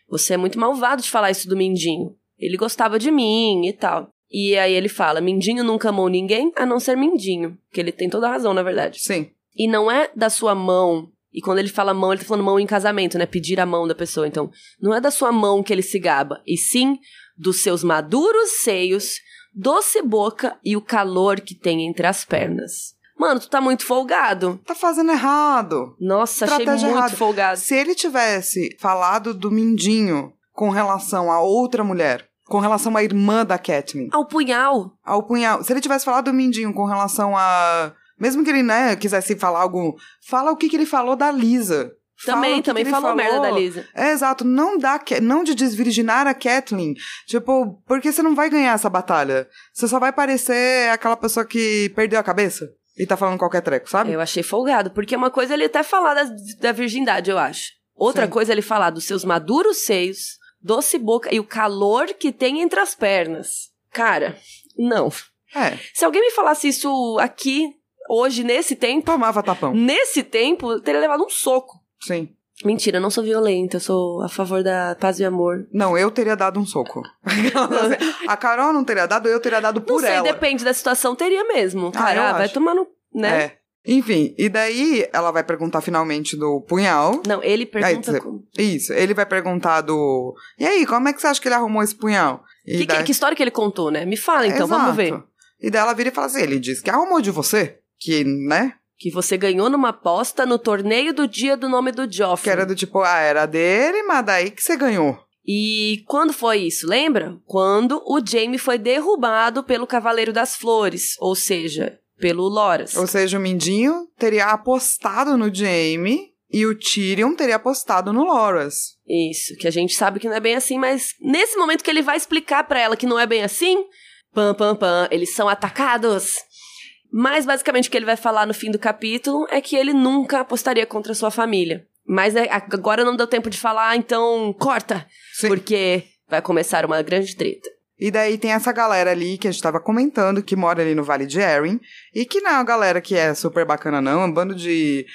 Você é muito malvado de falar isso do Mindinho. Ele gostava de mim e tal. E aí ele fala: Mindinho nunca amou ninguém a não ser Mindinho. Que ele tem toda a razão, na verdade. Sim. E não é da sua mão. E quando ele fala mão, ele tá falando mão em casamento, né? Pedir a mão da pessoa. Então, não é da sua mão que ele se gaba, e sim dos seus maduros seios, doce boca e o calor que tem entre as pernas. Mano, tu tá muito folgado. Tá fazendo errado. Nossa, achei Estratégia muito errada. folgado. Se ele tivesse falado do Mindinho com relação a outra mulher, com relação à irmã da Catelyn, Ao punhal. ao punhal. Se ele tivesse falado do Mindinho com relação a. Mesmo que ele, né, quisesse falar algo. Fala o que, que ele falou da Lisa. Fala Também, também ele falou, merda da Lisa. É, exato. Não dá, não de desvirginar a Kathleen. Tipo, porque você não vai ganhar essa batalha. Você só vai parecer aquela pessoa que perdeu a cabeça e tá falando qualquer treco, sabe? Eu achei folgado, porque uma coisa é ele até falar da, da virgindade, eu acho. Outra Sim. coisa é ele falar dos seus maduros seios, doce boca e o calor que tem entre as pernas. Cara, não. É. Se alguém me falasse isso aqui, hoje, nesse tempo, Tomava tapão. nesse tempo, eu teria levado um soco. Sim. Mentira, eu não sou violenta, eu sou a favor da paz e amor. Não, eu teria dado um soco. a Carol não teria dado, eu teria dado Não por sei, ela. depende da situação, teria mesmo. Ah, Cara, ah, vai no. Né? É. Enfim, e daí ela vai perguntar finalmente do punhal. Não, ele pergunta. como- Isso, ele vai perguntar do. E aí, como é que você acha que ele arrumou esse punhal? Que, que- daí- que história que ele contou, né? Me fala então, vamos ver. Exato. E daí ela vira e fala assim: ele disse que arrumou de você. Que, né? Que você ganhou numa aposta no torneio do dia do nome do Que Joffrey. era do tipo, ah, era dele, mas daí que você ganhou. E quando foi isso, lembra? Quando o Jaime foi derrubado pelo Cavaleiro das Flores, ou seja, pelo Loras. Ou seja, o Mindinho teria apostado no Jaime e o Tyrion teria apostado no Loras. Isso, que a gente sabe que não é bem assim, mas nesse momento que ele vai explicar pra ela que não é bem assim, pam pam pam, eles são atacados. Mas basicamente o que ele vai falar no fim do capítulo é que ele nunca apostaria contra a sua família. Mas é, agora não deu tempo de falar, então corta. Sim. Porque vai começar uma grande treta. E daí tem essa galera ali que a gente tava comentando, que mora ali no Vale de Erin, e que não é uma galera que é super bacana, não, é um bando de.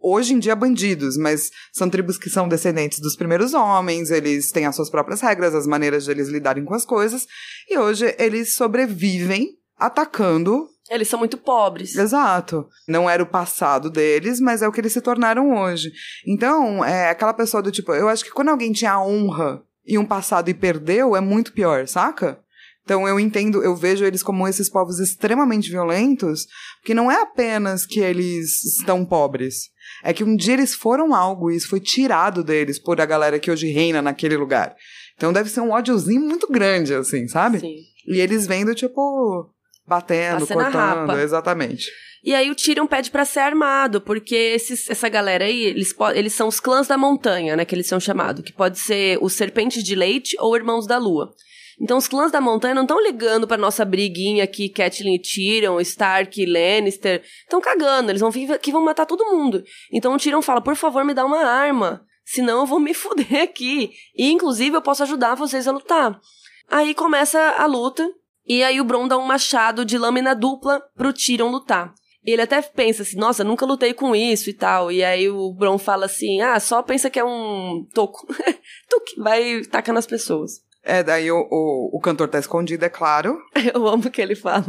Hoje em dia, bandidos, mas são tribos que são descendentes dos primeiros homens, eles têm as suas próprias regras, as maneiras de eles lidarem com as coisas, e hoje eles sobrevivem atacando Eles são muito pobres. Exato. Não era o passado deles, mas é o que eles se tornaram hoje. Então, é aquela pessoa do tipo, eu acho que quando alguém tinha a honra e um passado e perdeu, é muito pior, saca? Então eu entendo, eu vejo eles como esses povos extremamente violentos, porque não é apenas que eles estão pobres. É que um dia eles foram algo e isso foi tirado deles por a galera que hoje reina naquele lugar. Então deve ser um ódiozinho muito grande, assim, sabe? Sim. E eles vendo, tipo, batendo, Passando a cortando, exatamente. E aí o Tyrion pede pra ser armado, porque esses, essa galera aí, eles, eles são os clãs da montanha, né, que eles são chamados, que pode ser os serpentes de leite ou irmãos da lua. Então os clãs da montanha não estão ligando pra nossa briguinha aqui, Catelyn e Tyrion, Stark e Lannister, estão cagando, eles vão vir aqui e vão matar todo mundo. Então o Tyrion fala, por favor, me dá uma arma, senão eu vou me fuder aqui. E inclusive eu posso ajudar vocês a lutar. Aí começa a luta, e aí o Bron dá um machado de lâmina dupla pro Tyrion lutar. Ele até pensa assim, nossa, nunca lutei com isso e tal. E aí o Bron fala assim, ah, só pensa que é um toco. Tuque, vai tacar nas pessoas. É, daí o, o, o cantor tá escondido, é claro. Eu amo que ele fala.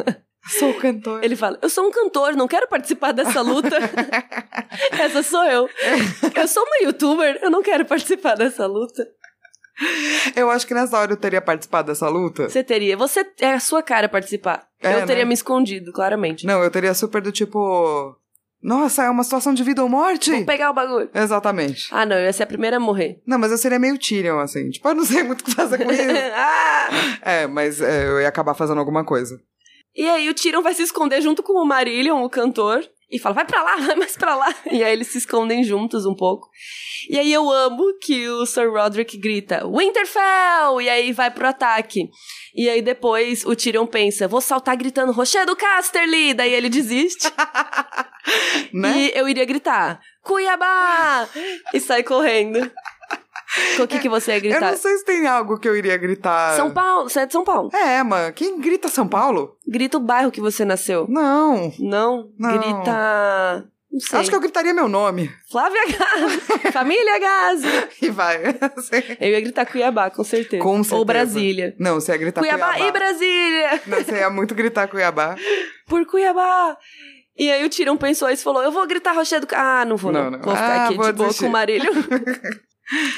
Sou o cantor. Ele fala, eu sou um cantor, não quero participar dessa luta. Essa sou eu. Eu sou uma youtuber, eu não quero participar dessa luta. Eu acho que nessa hora eu teria participado dessa luta. Você teria, você é a sua cara participar. É, eu teria né? me escondido, claramente. Não, eu teria super do tipo. Nossa, é uma situação de vida ou morte? Vou pegar o bagulho. Exatamente. Ah, não, eu ia ser a primeira a morrer. Não, mas eu seria meio Tyrion, assim. Tipo, eu não sei muito o que fazer com isso. ah! é, mas é, eu ia acabar fazendo alguma coisa. E aí o Tyrion vai se esconder junto com o Marillion, o cantor, e fala, vai pra lá, vai mais pra lá. E aí eles se escondem juntos um pouco. E aí eu amo que o Sir Roderick grita, Winterfell! E aí vai pro ataque. E aí depois o Tyrion pensa, vou saltar gritando, Rochedo Casterly! Daí ele desiste. Né? E eu iria gritar, Cuiabá! E sai correndo. O que, que você ia Eu gritar? não sei se tem algo que eu iria gritar. São Paulo, você é de São Paulo. É, mano. Quem grita São Paulo? Grita o bairro que você nasceu. Não. Não, Não. grita. Não sei. Acho que eu gritaria meu nome. Flávia Gazi. Família Gazi. E vai. Eu ia gritar Cuiabá, com certeza. Com certeza. Ou Brasília. Não, você ia gritar Cuiabá, Cuiabá. e Brasília! Não, você ia muito gritar Cuiabá. Por Cuiabá! E aí o Tirão pensou isso e falou: Eu vou gritar Rochedo. Ah, não vou, não. Não, não. Vou ficar Ah, aqui vou de boa desistir. com o Marílio.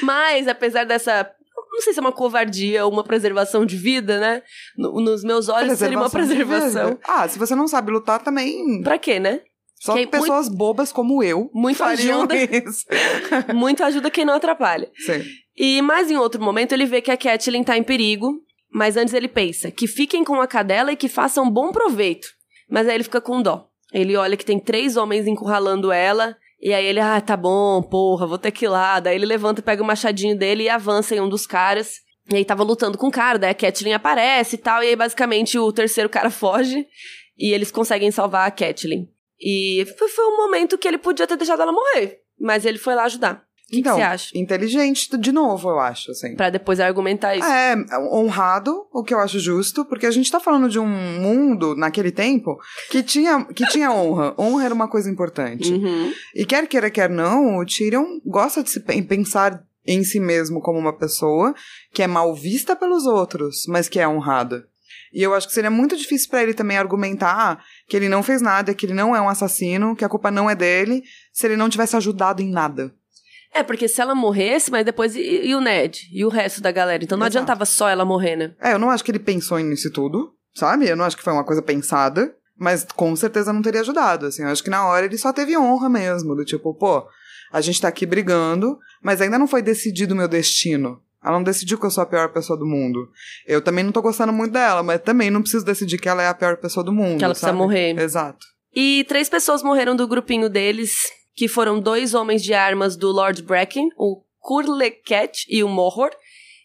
Mas, apesar dessa. Não sei se é uma covardia ou uma preservação de vida, né? No- nos meus olhos seria uma preservação. Ah, se você não sabe lutar também. Pra quê, né? Só Que pessoas bobas como eu Muito ajuda. isso. Muito ajuda quem não atrapalha. Sim. E mais em outro momento ele vê que a Catelyn tá em perigo, mas antes ele pensa que fiquem com a cadela e que façam bom proveito. Mas aí ele fica com dó. Ele olha que tem três homens encurralando ela, e aí ele, ah, tá bom, porra, vou ter que ir lá. Daí ele levanta, pega o machadinho dele e avança em um dos caras. E aí tava lutando com o cara, daí a Catelyn aparece e tal, e aí basicamente o terceiro cara foge, e eles conseguem salvar a Catelyn. E foi, foi um momento que ele podia ter deixado ela morrer, mas ele foi lá ajudar. Que que então, você acha? inteligente de novo, eu acho, assim. Pra depois argumentar isso. É, honrado, o que eu acho justo, porque a gente tá falando de um mundo, naquele tempo, que tinha, que tinha honra. honra era uma coisa importante. Uhum. E quer queira, quer não, o Tyrion gosta de se pen- pensar em si mesmo como uma pessoa que é mal vista pelos outros, mas que é honrada. E eu acho que seria muito difícil pra ele também argumentar que ele não fez nada, que ele não é um assassino, que a culpa não é dele, se ele não tivesse ajudado em nada. É, porque se ela morresse, mas depois. E, e o Ned? E o resto da galera? Então não Exato. adiantava só ela morrer, né? É, eu não acho que ele pensou nisso tudo, sabe? Eu não acho que foi uma coisa pensada, mas com certeza não teria ajudado, assim. Eu acho que na hora ele só teve honra mesmo, do tipo, pô, a gente tá aqui brigando, mas ainda não foi decidido o meu destino. Ela não decidiu que eu sou a pior pessoa do mundo. Eu também não tô gostando muito dela, mas também não preciso decidir que ela é a pior pessoa do mundo. Que ela precisa sabe? morrer. Exato. E três pessoas morreram do grupinho deles, que foram dois homens de armas do Lord Bracken, o Curleket e o Mohor,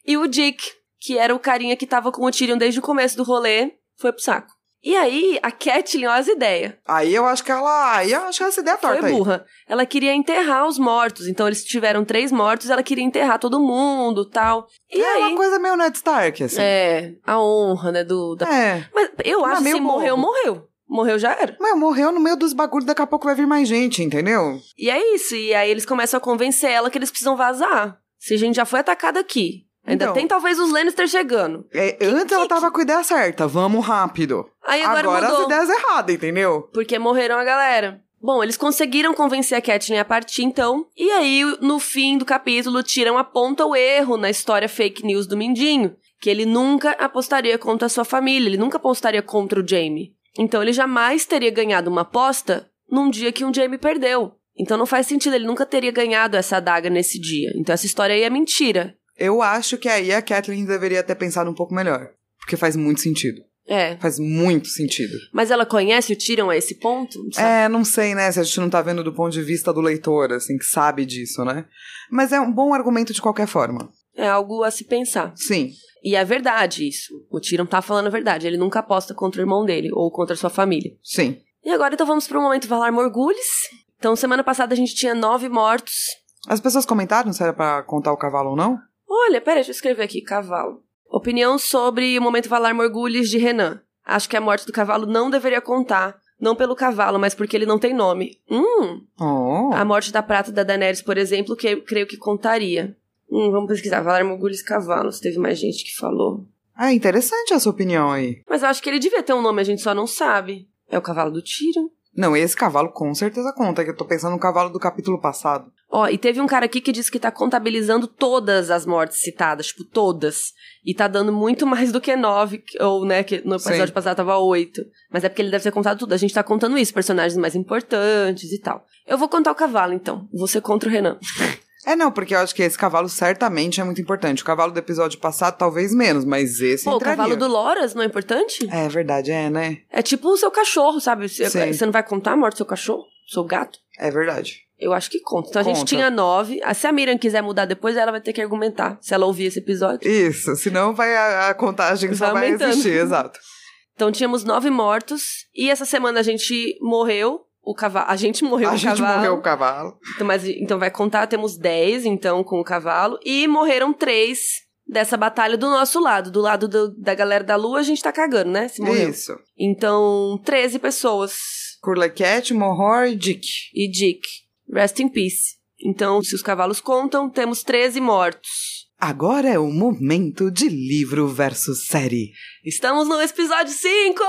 e o Dick, que era o carinha que tava com o Tyrion desde o começo do rolê, foi pro saco. E aí, a Catelyn, ó as ideias. Aí eu acho que ela. Aí eu acho que essa ideia é torta Foi aí. burra. Ela queria enterrar os mortos. Então, eles tiveram três mortos, ela queria enterrar todo mundo tal. E é aí. uma coisa meio Ned Stark, assim. É, a honra, né? Do, da... É. Mas eu acho que se morreu, morreu. Morreu já era. Mas morreu no meio dos bagulhos, daqui a pouco vai vir mais gente, entendeu? E é isso. E aí eles começam a convencer ela que eles precisam vazar. Se a gente já foi atacado aqui. Ainda Então. tem talvez os Lannister chegando. É, antes que- ela tava com a ideia certa, vamos rápido. Aí agora, as mudou. ideias erradas, entendeu? Porque morreram a galera. Bom, eles conseguiram convencer a Catelyn a partir, então. E aí, no fim do capítulo, tiram aponta o erro na história fake news do Mindinho. Que ele nunca apostaria contra a sua família, ele nunca apostaria contra o Jaime. Então ele jamais teria ganhado uma aposta num dia que um Jaime perdeu. Então não faz sentido, ele nunca teria ganhado essa adaga nesse dia. Então essa história aí é mentira. Eu acho que aí a Kathleen deveria ter pensado um pouco melhor. Porque faz muito sentido. É. Faz muito sentido. Mas ela conhece o Tyrion a esse ponto? É, não sei, né? Se a gente não tá vendo do ponto de vista do leitor, assim, que sabe disso, né? Mas é um bom argumento de qualquer forma. É algo a se pensar. Sim. E é verdade isso. O Tyrion tá falando a verdade. Ele nunca aposta contra o irmão dele ou contra a sua família. Sim. E agora então vamos pro momento Valar Morgulhos. Então semana passada a gente tinha nove mortos. As pessoas comentaram se era pra contar o cavalo ou não? Olha, pera, deixa eu escrever aqui, cavalo. Opinião sobre o momento Valar Morgulhos de Renan. Acho que a morte do cavalo não deveria contar. Não pelo cavalo, mas porque ele não tem nome. Hum, Oh. a morte da prata da Daenerys, por exemplo, que creio que contaria. Hum, vamos pesquisar. Valar Morgulhos Cavalos. Teve mais gente que falou. É interessante essa opinião aí. Mas eu acho que ele devia ter um nome, a gente só não sabe. É o cavalo do Tyrion? Não, esse cavalo com certeza conta, que eu tô pensando no cavalo do capítulo passado. Ó, e teve um cara aqui que disse que tá contabilizando todas as mortes citadas, tipo, todas. E tá dando muito mais do que nove, ou, né, que no episódio Sim. passado tava oito. Mas é porque ele deve ter contado tudo. A gente tá contando isso, personagens mais importantes e tal. Eu vou contar o cavalo, então. Você contra o Renan. É, não, porque eu acho que esse cavalo certamente é muito importante. O cavalo do episódio passado, talvez menos, mas esse Pô, o entraria. cavalo do Loras não é importante? É verdade, é, né? É tipo o seu cachorro, sabe? Você Sim. você não vai contar a morte do seu cachorro? Do seu gato? É verdade. Eu acho que conta. Então a gente Conta. tinha nove. Ah, Se a Miriam quiser mudar depois, ela vai ter que argumentar. Se ela ouvir esse episódio. Isso, senão vai a, a contagem só Vai vai aumentando. existir, exato. Então tínhamos nove mortos. E essa semana a gente morreu. O cavalo. A gente morreu a o gente cavalo. morreu o cavalo. Então, mas, então vai contar, temos dez, então, com o cavalo. E morreram três dessa batalha do nosso lado. Do lado do- da galera da lua, a gente tá cagando, né? Se morreu. Isso. Então, 13 pessoas. Curlequete, Mohor e Dick. E Dick. Rest in peace. Então, se os cavalos contam, temos 13 mortos. Agora é o momento de livro versus série. Estamos no episódio 5!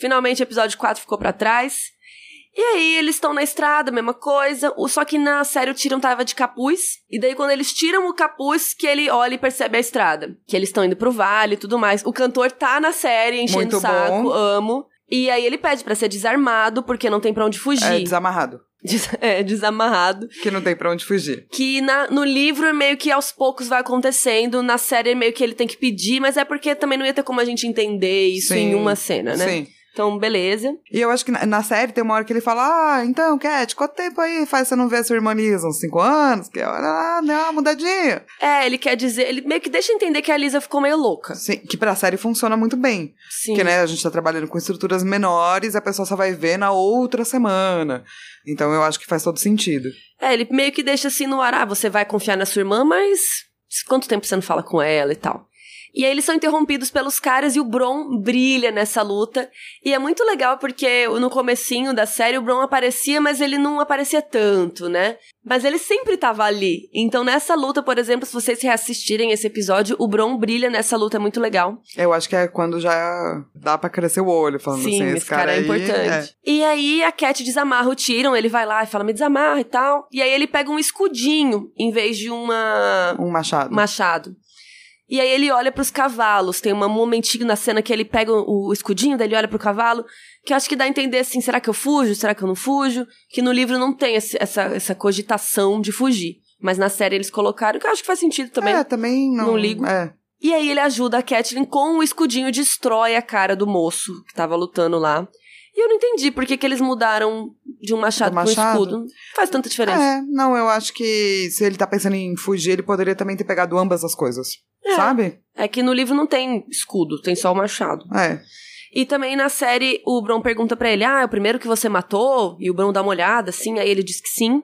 Finalmente o episódio 4 ficou pra trás. E aí eles estão na estrada, mesma coisa. Só que na série o Tyrion tava de capuz. E daí quando eles tiram o capuz, que ele olha e percebe a estrada. Que eles estão indo pro vale e tudo mais. O cantor tá na série, enchendo Muito o saco, bom. amo. E aí ele pede pra ser desarmado, porque não tem pra onde É fugir. desamarrado. Des- é, desamarrado. Que não tem pra onde fugir. Que na- no livro é meio que aos poucos vai acontecendo, na série é meio que ele tem que pedir, mas é porque também não ia ter como a gente entender isso Sim, em uma cena, né? Sim. Então, beleza. E eu acho que na, na série tem uma hora que ele fala: Ah, então, Cat, quanto tempo aí faz você não ver sua irmã Lisa? Uns cinco anos? Que lá, deu uma mudadinha. É, ele quer dizer, ele meio que deixa entender que a Lisa ficou meio louca. Sim, que pra série funciona muito bem. Sim. Porque, né, a gente tá trabalhando com estruturas menores, a pessoa só vai ver na outra semana. Então eu acho que faz todo sentido. É, ele meio que deixa assim no ar, ah, você vai confiar na sua irmã, mas quanto tempo você não fala com ela e tal. E aí eles são interrompidos pelos caras e o Bron brilha nessa luta. E é muito legal porque no comecinho da série o Bron aparecia, mas ele não aparecia tanto, né? Mas ele sempre tava ali. Então nessa luta, por exemplo, se vocês reassistirem esse episódio, o Bron brilha nessa luta, é muito legal. Eu acho que é quando já dá pra crescer o olho, falando Sim, assim, esse, cara, é aí, importante. E aí a Cat desamarra o Tyrion, ele vai lá e fala, me desamarra e tal. E aí ele pega um escudinho em vez de uma Um machado. machado. E aí ele olha pros cavalos. Tem um momentinho na cena que ele pega o, escudinho, daí ele olha pro cavalo, que eu acho que dá a entender assim, será que eu fujo? Será que eu não fujo? Que no livro não tem esse- essa, essa cogitação de fugir. Mas na série eles colocaram, que eu acho que faz sentido também. É, também não, Não ligo. É. E aí ele ajuda a Catelyn com o escudinho destrói a cara do moço que tava lutando lá. E eu não entendi por que, que eles mudaram de um machado, Do pra um escudo. Faz tanta diferença. É, não, eu acho que se ele tá pensando em fugir, ele poderia também ter pegado ambas as coisas. Sabe? É que no livro não tem escudo, tem só o machado. É. E também na série, o Bron pergunta pra ele: Ah, é o primeiro que você matou? E o Bron dá uma olhada, assim, aí ele diz que sim.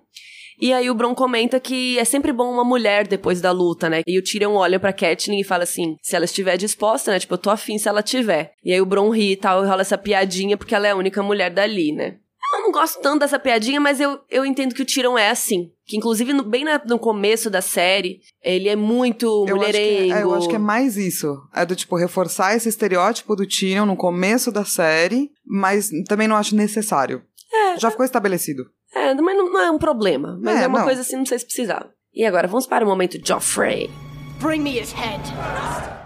E aí o Bron comenta que é sempre bom uma mulher depois da luta, né? E o Tyrion olha pra Catelyn e fala assim, se ela estiver disposta, né? Tipo, eu tô afim se ela tiver. E aí o Bron ri e tal, e rola essa piadinha porque ela é a única mulher dali, né? Eu não gosto tanto dessa piadinha, mas eu, eu entendo que o Tyrion é assim. Que inclusive, no- bem na- no começo da série, ele é muito Eu acho, que, mulherengo. é, eu acho que é mais isso. É do tipo, reforçar esse estereótipo do Tyrion no começo da série, mas também não acho necessário. Já ficou estabelecido. É, mas não, não é um problema. Mas é, É, uma não. coisa assim, não sei se precisava. E agora, vamos para o momento Joffrey. Bring me his head.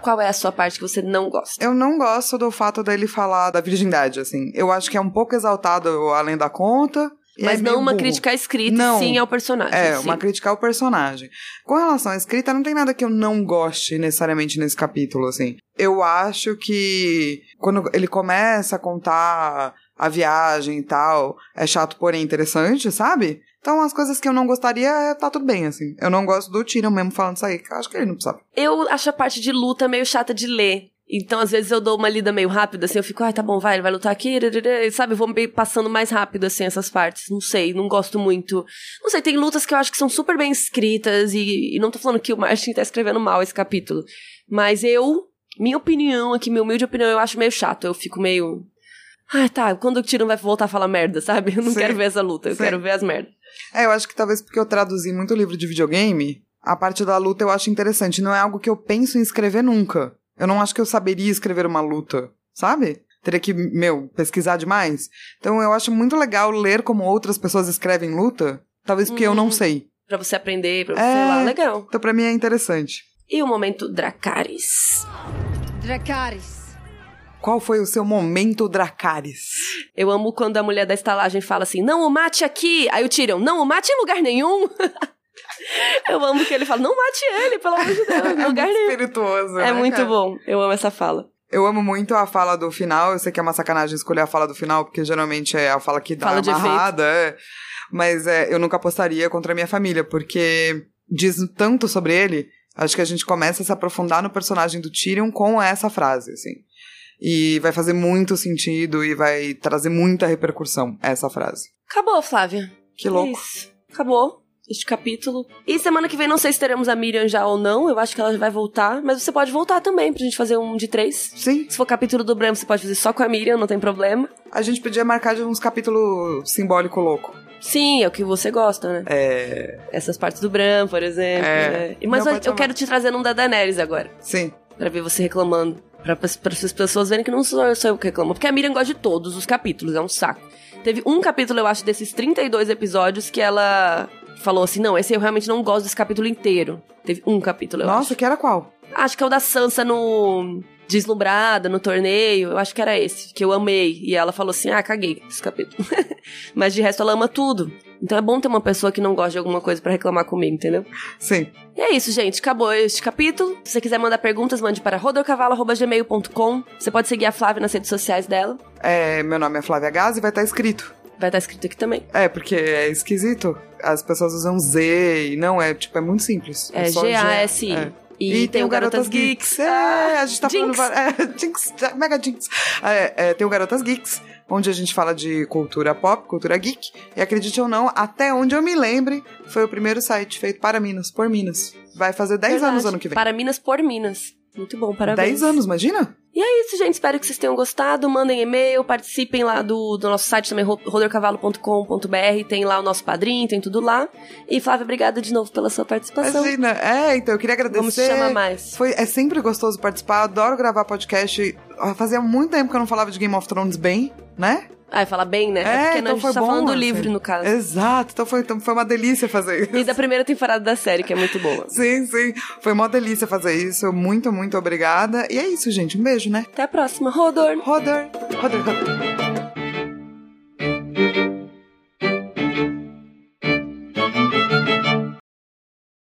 Qual é a sua parte que você não gosta? Eu não gosto do fato dele falar da virgindade, assim. Eu acho que é um pouco exaltado além da conta. Mas é não uma burro. crítica escrita, Não. sim ao personagem. É, sim. uma crítica ao personagem. Com relação à escrita, não tem nada que eu não goste necessariamente nesse capítulo, assim. Eu acho que quando ele começa a contar a viagem e tal, é chato, porém interessante, sabe? Então, as coisas que eu não gostaria, é, tá tudo bem, assim. Eu não gosto do Tyrion mesmo falando isso aí, que eu acho que ele não precisava. Eu acho a parte de luta meio chata de ler. Então, às vezes, eu dou uma lida meio rápida, assim, eu fico, ai, tá bom, vai, ele vai lutar aqui, rarará", e, sabe? Eu vou passando mais rápido, assim, essas partes. Não sei, não gosto muito. Não sei, tem lutas que eu acho que são super bem escritas, e, e não tô falando que o Martin tá escrevendo mal esse capítulo. Mas eu, minha opinião aqui, minha humilde opinião, eu acho meio chato. Eu fico meio. Ai, tá, quando o Tyrion vai voltar a falar merda, sabe? Eu não Sim. quero ver essa luta, eu Sim. quero ver as merdas. É, eu acho que talvez porque eu traduzi muito livro de videogame, a parte da luta eu acho interessante. Não é algo que eu penso em escrever nunca. Eu não acho que eu saberia escrever uma luta, sabe? Teria que, meu, pesquisar demais. Então eu acho muito legal ler como outras pessoas escrevem luta. Talvez porque eu não Hum. sei. Pra você aprender, pra você, É. sei lá, legal. Então pra mim é interessante. E o momento Dracarys. Dracarys. Qual foi o seu momento Dracarys? Eu amo quando a mulher da estalagem fala assim: não o mate aqui. Aí o Tyrion, não o mate em lugar nenhum. eu amo que ele fala: não mate ele, pelo amor de Deus, em é lugar muito nenhum. espirituoso. É né, muito cara? bom. Eu amo essa fala. Eu amo muito a fala do final. Eu sei que é uma sacanagem escolher a fala do final, porque geralmente é a fala que dá Fala de amarrada. É. Mas é, eu nunca apostaria contra a minha família, porque diz tanto sobre ele. Acho que a gente começa a se aprofundar no personagem do Tyrion com essa frase, assim. E vai fazer muito sentido e vai trazer muita repercussão essa frase. Acabou, Flávia. Que É louco. isso. Acabou este capítulo. E semana que vem não sei se teremos a Miriam já ou não. Eu acho que ela vai voltar. Mas você pode voltar também pra gente fazer um de três. Sim, Se for capítulo do Bram, você pode fazer só com a Miriam, não tem problema. a gente podia marcar de uns capítulos simbólico louco. Sim, é o que você gosta, né? É. Essas partes do Bran, por exemplo. É. né? Mas Não, eu, eu quero te trazer um da Daenerys agora. Sim. Pra ver você reclamando. Pra, pra, pra as pessoas verem que não sou eu, sou eu que reclamo. Porque a Miriam gosta de todos os capítulos, é um saco. Teve um capítulo, eu acho, desses 32 episódios que ela falou assim: não, esse eu realmente não gosto desse capítulo inteiro. Teve um capítulo, eu Nossa, acho. que era qual? Acho que é o da Sansa no. Deslumbrada, no torneio. Eu acho que era esse, que eu amei. E ela falou assim: ah, caguei esse capítulo. Mas de resto ela ama tudo. Então é bom ter uma pessoa que não gosta de alguma coisa pra reclamar comigo, entendeu? Sim. E é isso, gente. Acabou este capítulo. Se você quiser mandar perguntas, mande para rodorcavalo.gmail.com. Você pode seguir a Flávia nas redes sociais dela. É, meu nome é Flávia Gazi e vai estar escrito. Vai estar escrito aqui também. É, porque é esquisito. As pessoas usam Z e não, é tipo, é muito simples. É só G-A-S-I. É. E, tem o Garotas Geeks. É, a gente tá Jinx. falando. É, Jinx, Mega Jinx. É, é, tem o Garotas Geeks, onde a gente fala de cultura pop, cultura geek. E acredite ou não, até onde eu me lembre, foi o primeiro site feito para Minas, por Minas. Vai fazer 10 Verdade. anos ano que vem. Para Minas por Minas. Muito bom, parabéns. 10 anos, imagina? E é isso, gente. Espero que vocês tenham gostado. Mandem e-mail, participem lá do, do nosso site também, ro- rodorcavalo.com.br. Tem lá o nosso padrinho, tem tudo lá. E Flávia, obrigada de novo pela sua participação. Imagina. É, então eu queria agradecer. Vamos te chamar mais. Foi, é sempre gostoso participar, adoro gravar podcast. Fazia muito tempo que eu não falava de Game of Thrones bem, né? Ah, fala bem, né? É, porque então não, a gente foi tá bom, falando do assim. livro, no caso. Exato, então foi, então foi uma delícia fazer isso. E da primeira temporada da série, que é muito boa. Sim, sim. Foi uma delícia fazer isso. Muito, muito obrigada. E é isso, gente. Um beijo, né? Até a próxima. Rodor! Roder, roder, roder.